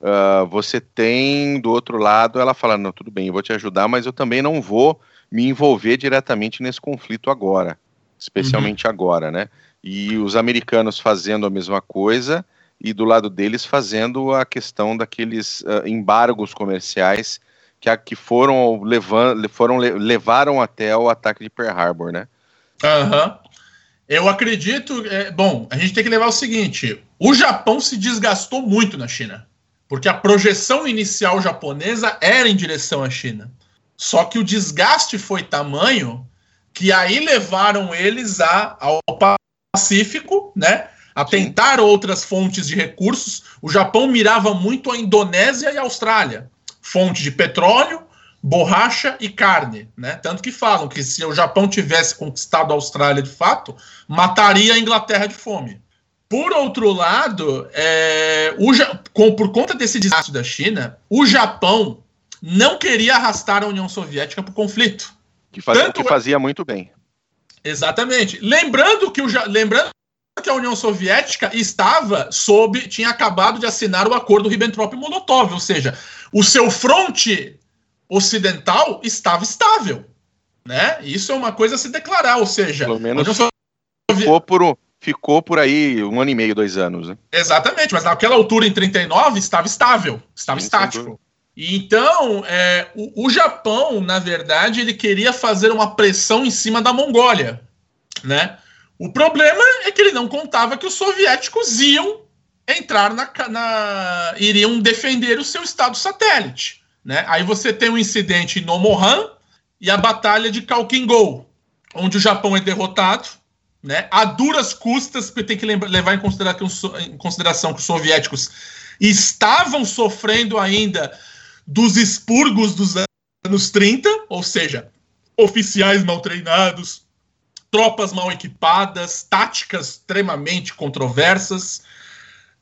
Uh, você tem do outro lado ela fala: não, tudo bem, eu vou te ajudar, mas eu também não vou me envolver diretamente nesse conflito agora, especialmente uhum. agora, né? E os americanos fazendo a mesma coisa e do lado deles fazendo a questão daqueles uh, embargos comerciais que, que foram, levando, foram levaram até o ataque de Pearl Harbor, né? Aham. Uhum. Eu acredito. É, bom, a gente tem que levar o seguinte: o Japão se desgastou muito na China. Porque a projeção inicial japonesa era em direção à China. Só que o desgaste foi tamanho que aí levaram eles a, ao Pacífico, né? A tentar outras fontes de recursos. O Japão mirava muito a Indonésia e a Austrália, fonte de petróleo, borracha e carne, né? Tanto que falam que se o Japão tivesse conquistado a Austrália de fato, mataria a Inglaterra de fome. Por outro lado, é, o, com, por conta desse desastre da China, o Japão não queria arrastar a União Soviética para o conflito. Que, faz, Tanto, que fazia muito bem. Exatamente. Lembrando que o lembrando que a União Soviética estava sob tinha acabado de assinar o acordo Ribbentrop-Molotov, ou seja, o seu fronte ocidental estava estável, né? Isso é uma coisa a se declarar, ou seja, pelo menos ficou por ficou por aí um ano e meio, dois anos, né? Exatamente, mas naquela altura em 39 estava estável, estava Sim, estático. E então, é, o, o, Japão, na verdade, ele queria fazer uma pressão em cima da Mongólia, né? O problema é que ele não contava que os soviéticos iam entrar na, na iriam defender o seu estado satélite, né? Aí você tem o um incidente em Nomohan e a batalha de Kalkingol, onde o Japão é derrotado, né? A duras custas, porque tem que levar em consideração, em consideração que os soviéticos estavam sofrendo ainda dos expurgos dos anos 30, ou seja, oficiais mal treinados, tropas mal equipadas, táticas extremamente controversas.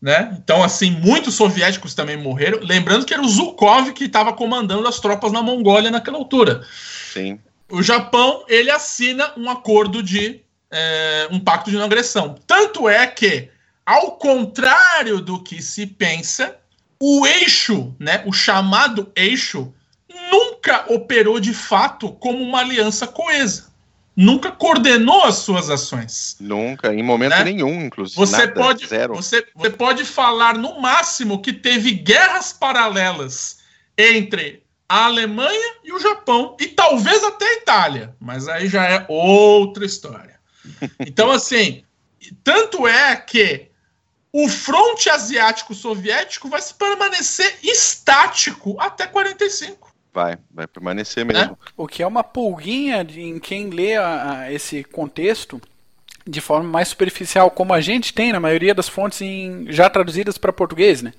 Né? Então, assim, muitos soviéticos também morreram. Lembrando que era o Zhukov que estava comandando as tropas na Mongólia naquela altura. Sim. O Japão ele assina um acordo de é, um pacto de não agressão. Tanto é que, ao contrário do que se pensa, o eixo, né, o chamado eixo, nunca operou de fato como uma aliança coesa. Nunca coordenou as suas ações. Nunca, em momento né? nenhum, inclusive. Você, nada, pode, zero. Você, você pode falar no máximo que teve guerras paralelas entre a Alemanha e o Japão, e talvez até a Itália, mas aí já é outra história. Então, assim, tanto é que o fronte asiático soviético vai se permanecer estático até 45. Vai, vai permanecer mesmo. É? O que é uma pulguinha em quem lê a, a esse contexto de forma mais superficial, como a gente tem na maioria das fontes em, já traduzidas para português, né?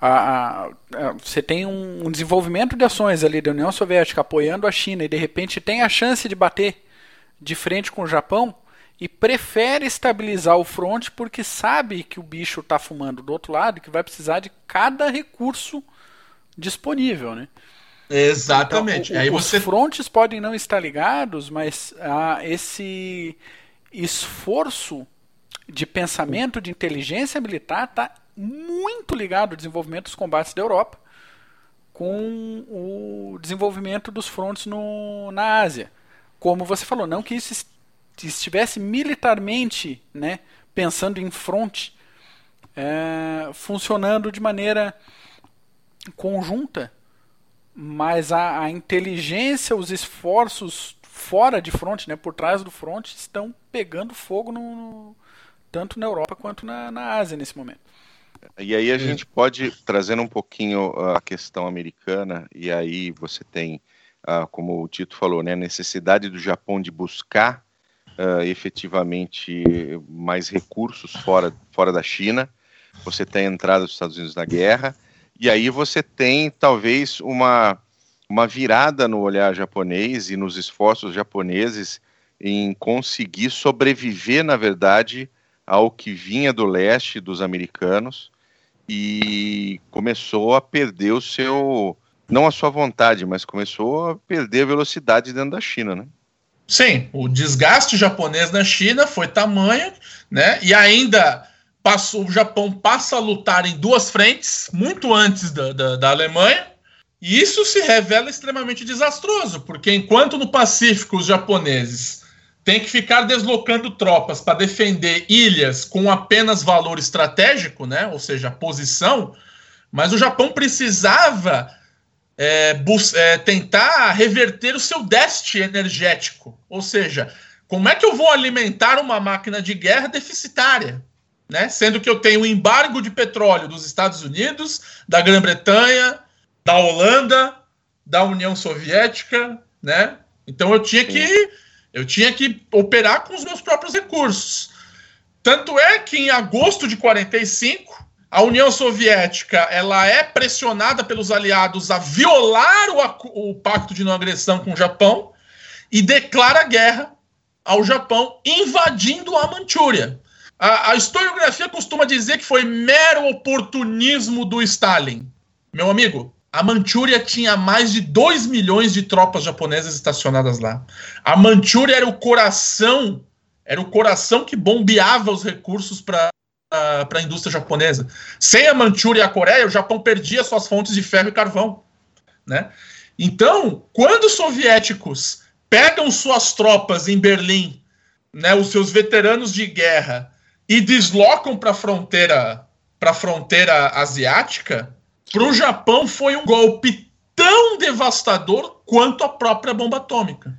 A, a, você tem um, um, desenvolvimento de ações ali da União Soviética apoiando a China e de repente tem a chance de bater de frente com o Japão, e prefere estabilizar o front porque sabe que o bicho está fumando do outro lado e que vai precisar de cada recurso disponível, né? Exatamente. Então, o, Aí os você... frontes podem não estar ligados, mas ah, esse esforço de pensamento, de inteligência militar está muito ligado ao desenvolvimento dos combates da Europa com o desenvolvimento dos frontes no, na Ásia. Como você falou, não que isso estivesse militarmente, né, pensando em front, é, funcionando de maneira conjunta, mas a, a, inteligência, os esforços fora de front, né, por trás do front, estão pegando fogo no, no, tanto na Europa quanto na, na Ásia nesse momento. E aí a gente pode, trazendo um pouquinho a questão americana, e aí você tem, uh, como o Tito falou, né, a necessidade do Japão de buscar uh, efetivamente mais recursos fora, fora da China, você tem a entrada dos Estados Unidos na guerra, e aí você tem talvez uma, uma virada no olhar japonês e nos esforços japoneses em conseguir sobreviver, na verdade, ao que vinha do leste dos americanos e começou a perder o seu, não a sua vontade, mas começou a perder a velocidade dentro da China, né? Sim, o desgaste japonês na China foi tamanho, né? E ainda passou, o Japão passa a lutar em duas frentes, muito antes da, da, da Alemanha, e isso se revela extremamente desastroso, porque enquanto no Pacífico os japoneses têm que ficar deslocando tropas para defender ilhas com apenas valor estratégico, né? Ou seja, posição, mas o Japão precisava é, é, tentar reverter o seu déficit energético. Ou seja, como é que eu vou alimentar uma máquina de guerra deficitária? Né? Sendo que eu tenho um embargo de petróleo dos Estados Unidos, da Grã-Bretanha, da Holanda, da União Soviética, né? Então eu tinha que eu tinha que operar com os meus próprios recursos. Tanto é que em agosto de 45 a União Soviética ela é pressionada pelos aliados a violar o, o pacto de não agressão com o Japão e declara guerra ao Japão, invadindo a Manchúria. A, a, historiografia costuma dizer que foi mero oportunismo do Stalin. Meu amigo, a Manchúria tinha mais de 2 milhões de tropas japonesas estacionadas lá. A Manchúria era o coração, era o coração que bombeava os recursos para para a indústria japonesa. Sem a Manchúria e a Coreia, o Japão perdia suas fontes de ferro e carvão. Né? Então, quando os soviéticos pegam suas tropas em Berlim, né, os seus veteranos de guerra, e deslocam para a fronteira, para fronteira asiática, para o Japão foi um golpe tão devastador quanto a própria bomba atômica.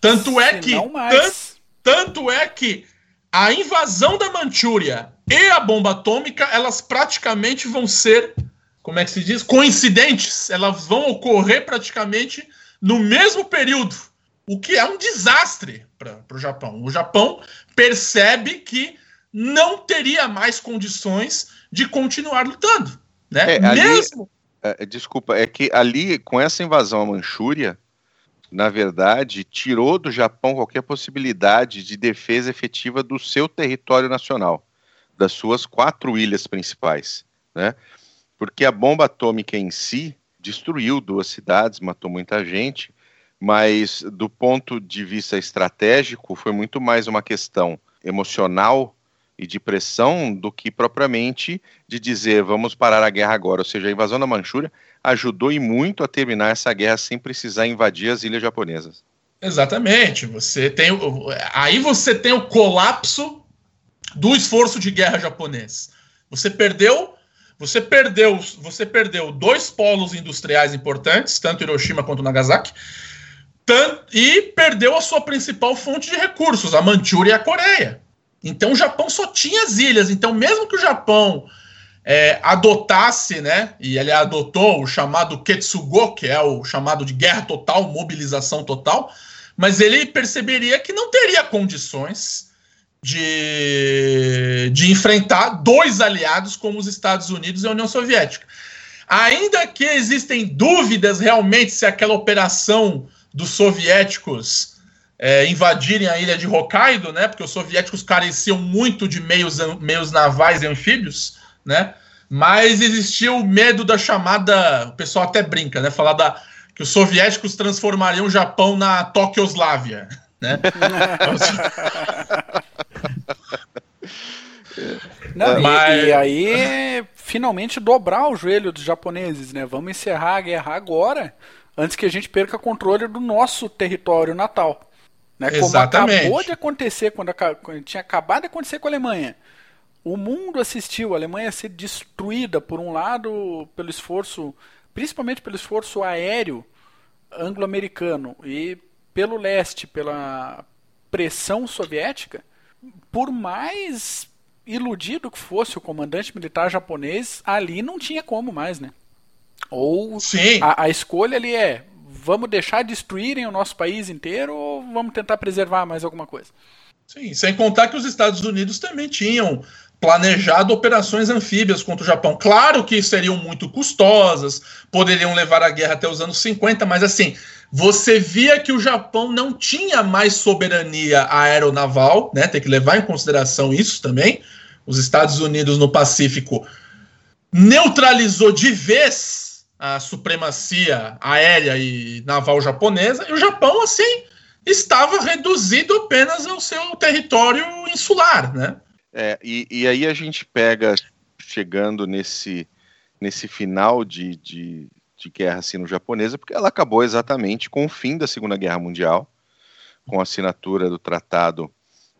Tanto é que tanto, tanto é que a invasão da Manchúria e a bomba atômica, elas praticamente vão ser, como é que se diz, coincidentes. Elas vão ocorrer praticamente no mesmo período, o que é um desastre para o Japão. O Japão percebe que não teria mais condições de continuar lutando, né? É, Mesmo. Ali, é, desculpa, é que ali com essa invasão à Manchúria, na verdade, tirou do Japão qualquer possibilidade de defesa efetiva do seu território nacional das suas quatro ilhas principais, né? Porque a bomba atômica em si destruiu duas cidades, matou muita gente, mas do ponto de vista estratégico foi muito mais uma questão emocional e de pressão do que propriamente de dizer vamos parar a guerra agora. Ou seja, a invasão da Manchúria ajudou e muito a terminar essa guerra sem precisar invadir as ilhas japonesas. Exatamente. Você tem aí você tem o colapso do esforço de guerra japonês. Você perdeu, você perdeu, você perdeu dois polos industriais importantes, tanto Hiroshima quanto Nagasaki, tanto, e perdeu a sua principal fonte de recursos, a Manchúria e a Coreia. Então o Japão só tinha as ilhas. Então, mesmo que o Japão é, adotasse, né, e ele adotou o chamado Ketsugo, que é o chamado de guerra total, mobilização total, mas ele perceberia que não teria condições de, de enfrentar dois aliados como os Estados Unidos e a União Soviética. Ainda que existem dúvidas realmente se aquela operação dos soviéticos é, invadirem a ilha de Hokkaido, né? Porque os soviéticos careciam muito de meios, meios navais e anfíbios, né? Mas existia o medo da chamada, o pessoal até brinca, né? Falar da que os soviéticos transformariam o Japão na Tokioslávia, né? Não, Mas... e, e, aí, finalmente, dobrar o joelho dos japoneses, né? Vamos encerrar a guerra agora, antes que a gente perca controle do nosso território natal. Né? Como Exatamente. acabou de acontecer, quando, quando tinha acabado de acontecer com a Alemanha. O mundo assistiu a Alemanha ser destruída, por um lado, pelo esforço, principalmente pelo esforço aéreo anglo-americano, e pelo leste, pela pressão soviética, por mais iludido que fosse o comandante militar japonês, ali não tinha como mais, né? Ou a, a, escolha ali é: vamos deixar destruírem o nosso país inteiro ou vamos tentar preservar mais alguma coisa? Sim, sem contar que os Estados Unidos também tinham planejado operações anfíbias contra o Japão. Claro que seriam muito custosas, poderiam levar a guerra até os anos 50, mas assim, você via que o Japão não tinha mais soberania aeronaval, né? Tem que levar em consideração isso também. Os Estados Unidos no Pacífico neutralizou de vez a supremacia aérea e naval japonesa, e o Japão, assim, estava reduzido apenas ao seu território insular, né? É, e, e aí a gente pega, chegando nesse, nesse final de, de de guerra sino-japonesa, porque ela acabou exatamente com o fim da Segunda Guerra Mundial, com a assinatura do tratado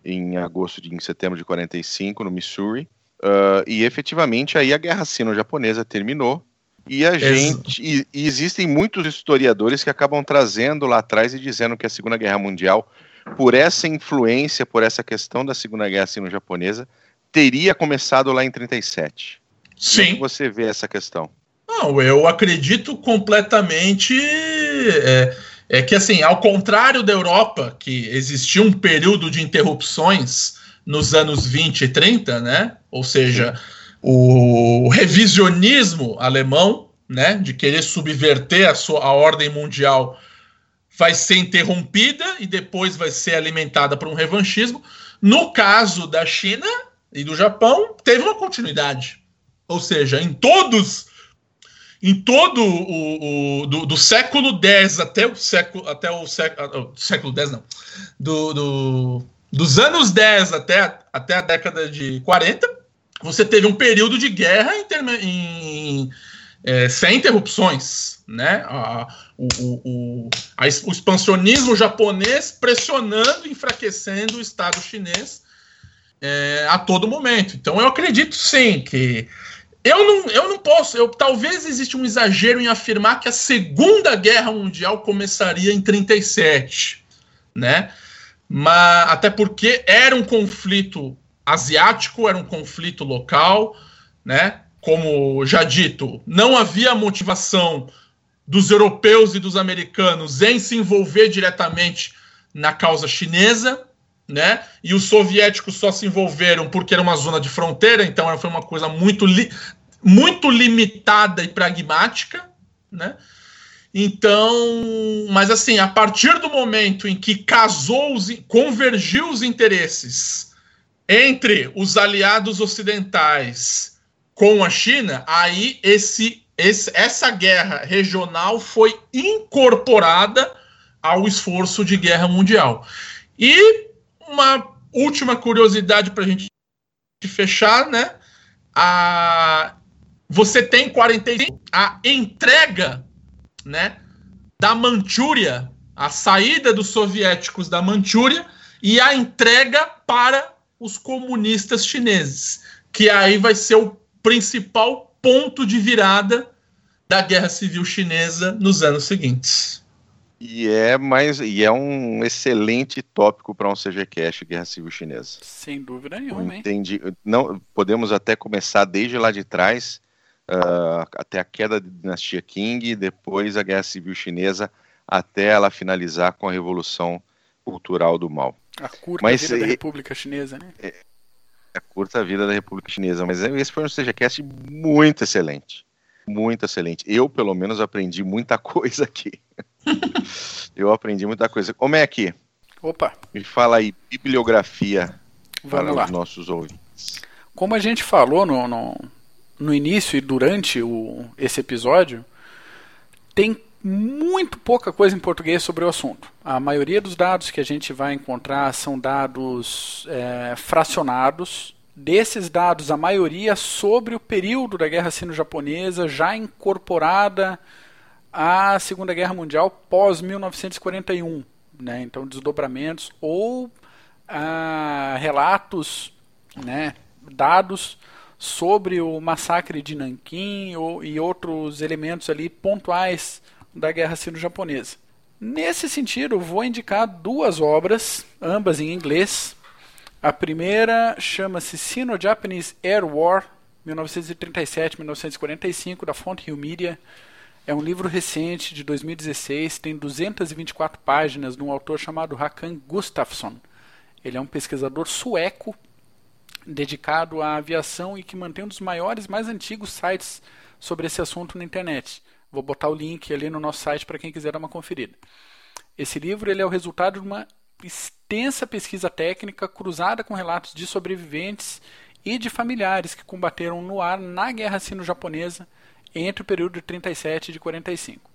em agosto de em setembro de 45 no Missouri, uh, e efetivamente aí a guerra sino-japonesa terminou. E a gente e, e existem muitos historiadores que acabam trazendo lá atrás e dizendo que a Segunda Guerra Mundial, por essa influência, por essa questão da Segunda Guerra sino-japonesa, teria começado lá em 37. Sim. Como você vê essa questão? Não, eu acredito completamente. É, é, que, assim, ao contrário da Europa, que existia um período de interrupções nos anos 20 e 30, né? Ou seja, o revisionismo alemão, né? De querer subverter a, sua, a ordem mundial vai ser interrompida e depois vai ser alimentada por um revanchismo. No caso da China e do Japão, teve uma continuidade. Ou seja, em todos em todo o, o do, do, século X até o século até o século, século X não do, do, dos anos 10 até, até a década de 40 você teve um período de guerra em, em é, sem interrupções né a, o, o, a, o expansionismo japonês pressionando enfraquecendo o Estado chinês é, a todo momento então eu acredito sim que eu não, eu não posso. Eu, talvez exista um exagero em afirmar que a Segunda Guerra Mundial começaria em 37, né? Mas até porque era um conflito asiático, era um conflito local, né? Como já dito, não havia motivação dos europeus e dos americanos em se envolver diretamente na causa chinesa, né? E os soviéticos só se envolveram porque era uma zona de fronteira, então foi uma coisa muito, li muito limitada e pragmática, né? Então, mas assim, a partir do momento em que casou, os, convergiu os interesses entre os aliados ocidentais com a China, aí esse, esse, essa guerra regional foi incorporada ao esforço de guerra mundial. E uma última curiosidade para a gente fechar, né? A, você tem 45 a entrega, né, da Manchúria, a saída dos soviéticos da Manchúria e a entrega para os comunistas chineses, que aí vai ser o principal ponto de virada da Guerra Civil Chinesa nos anos seguintes. E é mais e é um excelente tópico para um CGCast Guerra Civil Chinesa. Sem dúvida nenhuma. Entendi. Não podemos até começar desde lá de trás uh, até a queda da dinastia Qing, depois a Guerra Civil Chinesa, até ela finalizar com a Revolução Cultural do Mal. A curta mas, vida da República Chinesa, né? É, a curta vida da República Chinesa, mas esse foi um CGCast muito excelente. Muito excelente. Eu, pelo menos, aprendi muita coisa aqui. Eu aprendi muita coisa. Como é aqui? Opa. Me fala aí, bibliografia Vamos para lá. os nossos ouvintes. Como a gente falou no, no, no início e durante o, esse episódio, tem muito pouca coisa em português sobre o assunto. A maioria dos dados que a gente vai encontrar são dados é, fracionados, Desses dados, a maioria sobre o período da Guerra Sino-Japonesa, já incorporada à Segunda Guerra Mundial pós 1941. Né? Então, desdobramentos ou ah, relatos, né, dados sobre o massacre de Nanquim ou, e outros elementos ali pontuais da Guerra Sino-Japonesa. Nesse sentido, vou indicar duas obras, ambas em inglês, a primeira chama-se Sino-Japanese Air War, 1937-1945, da Fonthill Media. É um livro recente, de 2016, tem 224 páginas, de um autor chamado Hakan Gustafsson. Ele é um pesquisador sueco dedicado à aviação e que mantém um dos maiores, mais antigos sites sobre esse assunto na internet. Vou botar o link ali no nosso site para quem quiser dar uma conferida. Esse livro ele é o resultado de uma extensa pesquisa técnica cruzada com relatos de sobreviventes e de familiares que combateram no ar na Guerra Sino-Japonesa entre o período de 37 e de 45.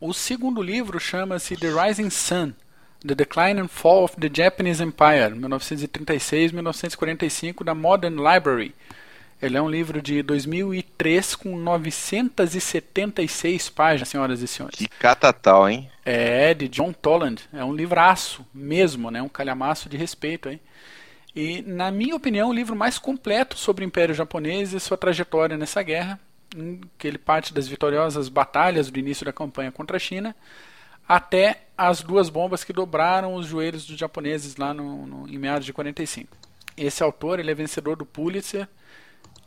O segundo livro chama-se The Rising Sun: The Decline and Fall of the Japanese Empire, 1936-1945, da Modern Library. Ele é um livro de 2003 com 976 páginas, senhoras e senhores. Que catatal, hein? É, de John Toland. É um livraço mesmo, né? Um calhamaço de respeito, hein? E, na minha opinião, o livro mais completo sobre o Império Japonês e sua trajetória nessa guerra, que ele parte das vitoriosas batalhas do início da campanha contra a China até as duas bombas que dobraram os joelhos dos japoneses lá no, no, em meados de 45. Esse autor ele é vencedor do Pulitzer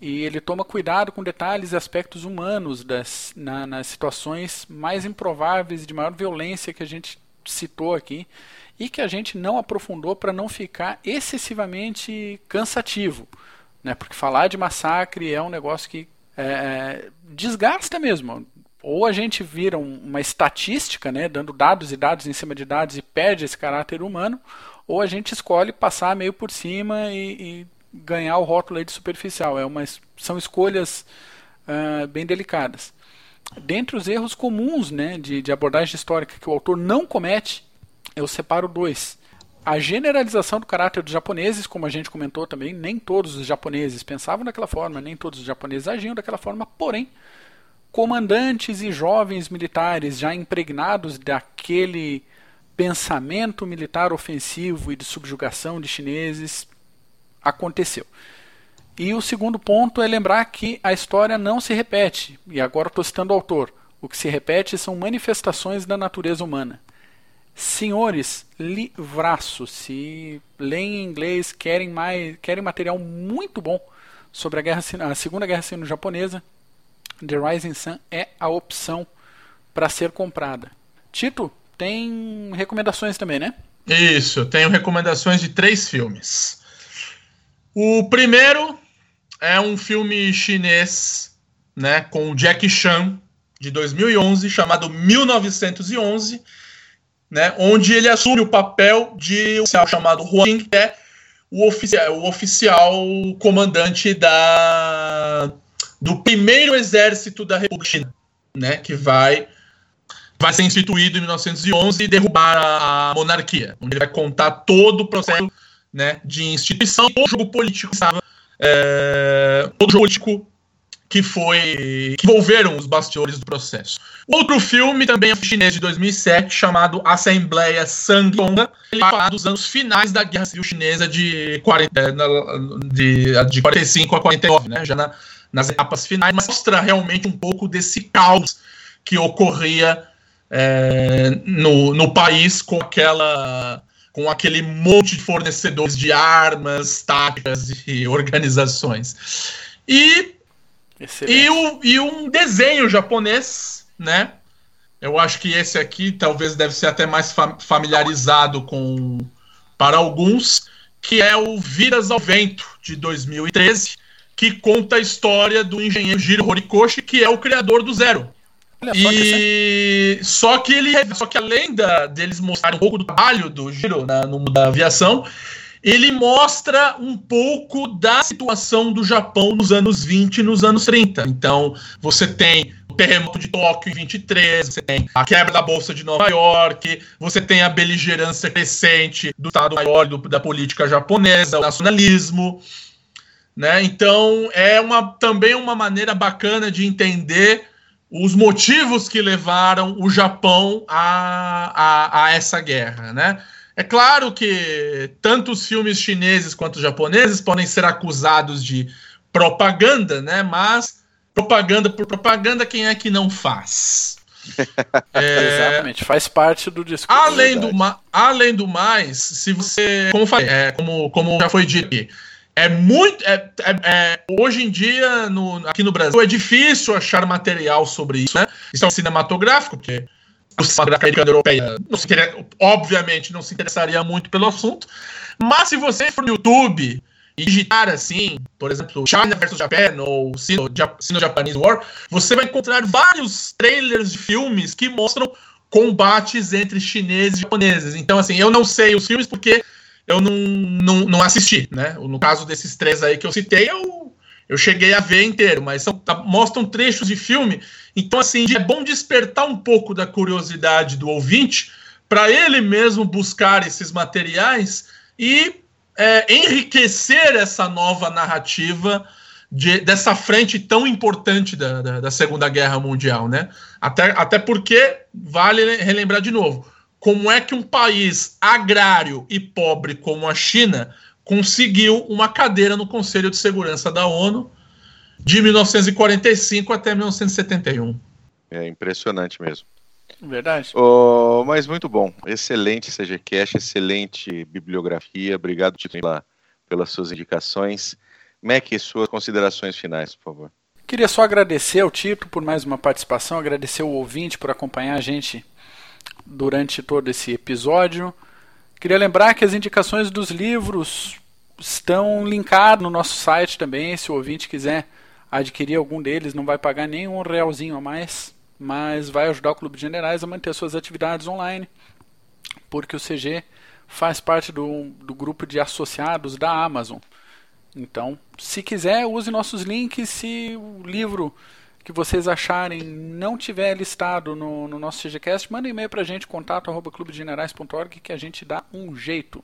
e ele toma cuidado com detalhes e aspectos humanos das, na, nas situações mais improváveis e de maior violência que a gente citou aqui e que a gente não aprofundou para não ficar excessivamente cansativo. Né? Porque falar de massacre é um negócio que é, é desgasta mesmo. Ou a gente vira uma estatística, né, dando dados e dados em cima de dados e perde esse caráter humano, ou a gente escolhe passar meio por cima e, e ganhar o rótulo de superficial. É uma, são escolhas uh, bem delicadas. dentre os erros comuns né, de, de abordagem histórica que o autor não comete, eu separo dois. A generalização do caráter dos japoneses, como a gente comentou também, nem todos os japoneses pensavam daquela forma, nem todos os japoneses agiam daquela forma, porém, comandantes e jovens militares já impregnados daquele pensamento militar ofensivo e de subjugação de chineses aconteceu. E o segundo ponto é lembrar que a história não se repete. E agora estou citando o autor. O que se repete são manifestações da natureza humana. Senhores, livraço. Se leem em inglês, querem mais, querem material muito bom sobre a, guerra, a Segunda Guerra Sino-Japonesa, The Rising Sun é a opção para ser comprada. Tito, tem recomendações também, né? Isso, tenho recomendações de três filmes. O primeiro é um filme chinês, né, com o Jack Chan, de 2011, chamado 1911, né, onde ele assume o papel de um oficial chamado Huang, que é o oficial, o oficial comandante da, do primeiro exército da República China, né, que vai vai ser instituído em 1911 e derrubar a monarquia, onde ele vai contar todo o processo né, de instituição, todo jogo político estava, é, todo jogo político que foi que envolveram os bastidores do processo. Outro filme também é chinês de 2007 chamado Assembleia Sangonga. Ele fala dos anos finais da Guerra Civil Chinesa de, 40, é, de, de 45 a 49, né, já na, nas etapas finais, mas mostra realmente um pouco desse caos que ocorria é, no, no país com aquela com aquele monte de fornecedores de armas, táticas e organizações. E, e, o, e um desenho japonês, né? Eu acho que esse aqui talvez deve ser até mais familiarizado com para alguns, que é o Vidas ao Vento de 2013, que conta a história do engenheiro Jiro Horikoshi, que é o criador do Zero. E só que ele, só que além da, deles mostrarem um pouco do trabalho do Giro na, no, da aviação, ele mostra um pouco da situação do Japão nos anos 20 e nos anos 30. Então, você tem o terremoto de Tóquio em 23, você tem a quebra da Bolsa de Nova York, você tem a beligerância crescente do Estado Maior do, da política japonesa, o nacionalismo. Né? Então, é uma, também uma maneira bacana de entender os motivos que levaram o Japão a, a, a, essa guerra, né? É claro que tanto os filmes chineses quanto os japoneses podem ser acusados de propaganda, né? Mas propaganda por propaganda, quem é que não faz? é... Exatamente, faz parte do discurso. Além do, além do mais, se você, como falei, é, como, como já foi dito aqui, é muito. É, é, é, hoje em dia, no, aqui no Brasil, é difícil achar material sobre isso, né? Isso é um cinematográfico, porque o cinema da crítica europeia, não se obviamente, não se interessaria muito pelo assunto. Mas se você for no YouTube e digitar assim, por exemplo, China vs Japan ou Sino-Japanese War, você vai encontrar vários trailers de filmes que mostram combates entre chineses e japoneses. Então, assim, eu não sei os filmes porque eu não, não, não assisti, né? No caso desses três aí que eu citei, eu, eu cheguei a ver inteiro, mas são, tá, mostram trechos de filme. Então, assim, é bom despertar um pouco da curiosidade do ouvinte para ele mesmo buscar esses materiais e é, enriquecer essa nova narrativa de, dessa frente tão importante da, da, da, Segunda Guerra Mundial, né? Até, até porque, vale relembrar de novo, como é que um país agrário e pobre como a China conseguiu uma cadeira no Conselho de Segurança da ONU de 1945 até 1971. É impressionante mesmo. Verdade. Oh, mas muito bom. Excelente CGCast, excelente bibliografia. Obrigado, Tito, pela, pelas suas indicações. Mac, suas considerações finais, por favor. Queria só agradecer ao Tito por mais uma participação, agradecer o ouvinte por acompanhar a gente durante todo esse episódio. Queria lembrar que as indicações dos livros estão linkadas no nosso site também. Se o ouvinte quiser adquirir algum deles, não vai pagar nem um realzinho a mais, mas vai ajudar o Clube de Generais a manter suas atividades online, porque o CG faz parte do, do grupo de associados da Amazon. Então, se quiser, use nossos links. Se o livro que vocês acharem não tiver listado no, no nosso CGCast, manda e-mail pra gente, contato arroba clubedegenerais.org, que a gente dá um jeito.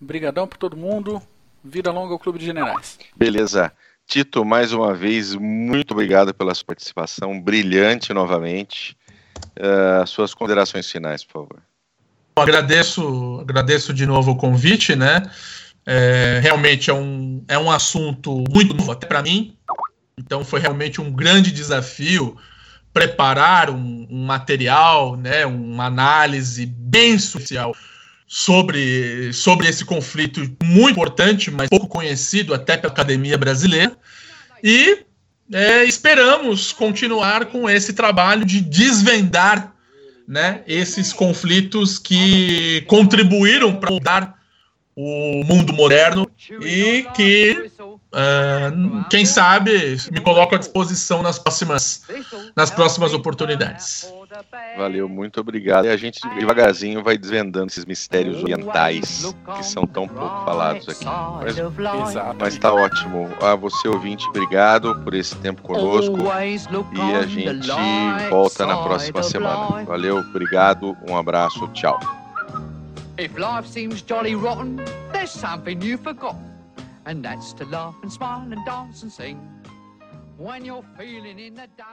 Obrigadão para todo mundo. Vida longa ao Clube de Generais. Beleza. Tito, mais uma vez, muito obrigado pela sua participação, brilhante novamente. Uh, suas considerações finais, por favor. Agradeço, agradeço de novo o convite, né? É, realmente é um, é um assunto muito novo até para mim, então foi realmente um grande desafio preparar um, um material, né, uma análise bem social sobre, sobre esse conflito muito importante, mas pouco conhecido até pela academia brasileira. E é, esperamos continuar com esse trabalho de desvendar né, esses conflitos que contribuíram para mudar o mundo moderno e que Uh, quem sabe me coloco à disposição nas próximas, nas próximas oportunidades. Valeu, muito obrigado. E a gente devagarzinho vai desvendando esses mistérios orientais que são tão pouco falados aqui. Mas, mas tá ótimo. A você, ouvinte, obrigado por esse tempo conosco. E a gente volta na próxima semana. Valeu, obrigado, um abraço, tchau. If life seems jolly rotten, there's something you've forgotten. And that's to laugh and smile and dance and sing when you're feeling in the dumps.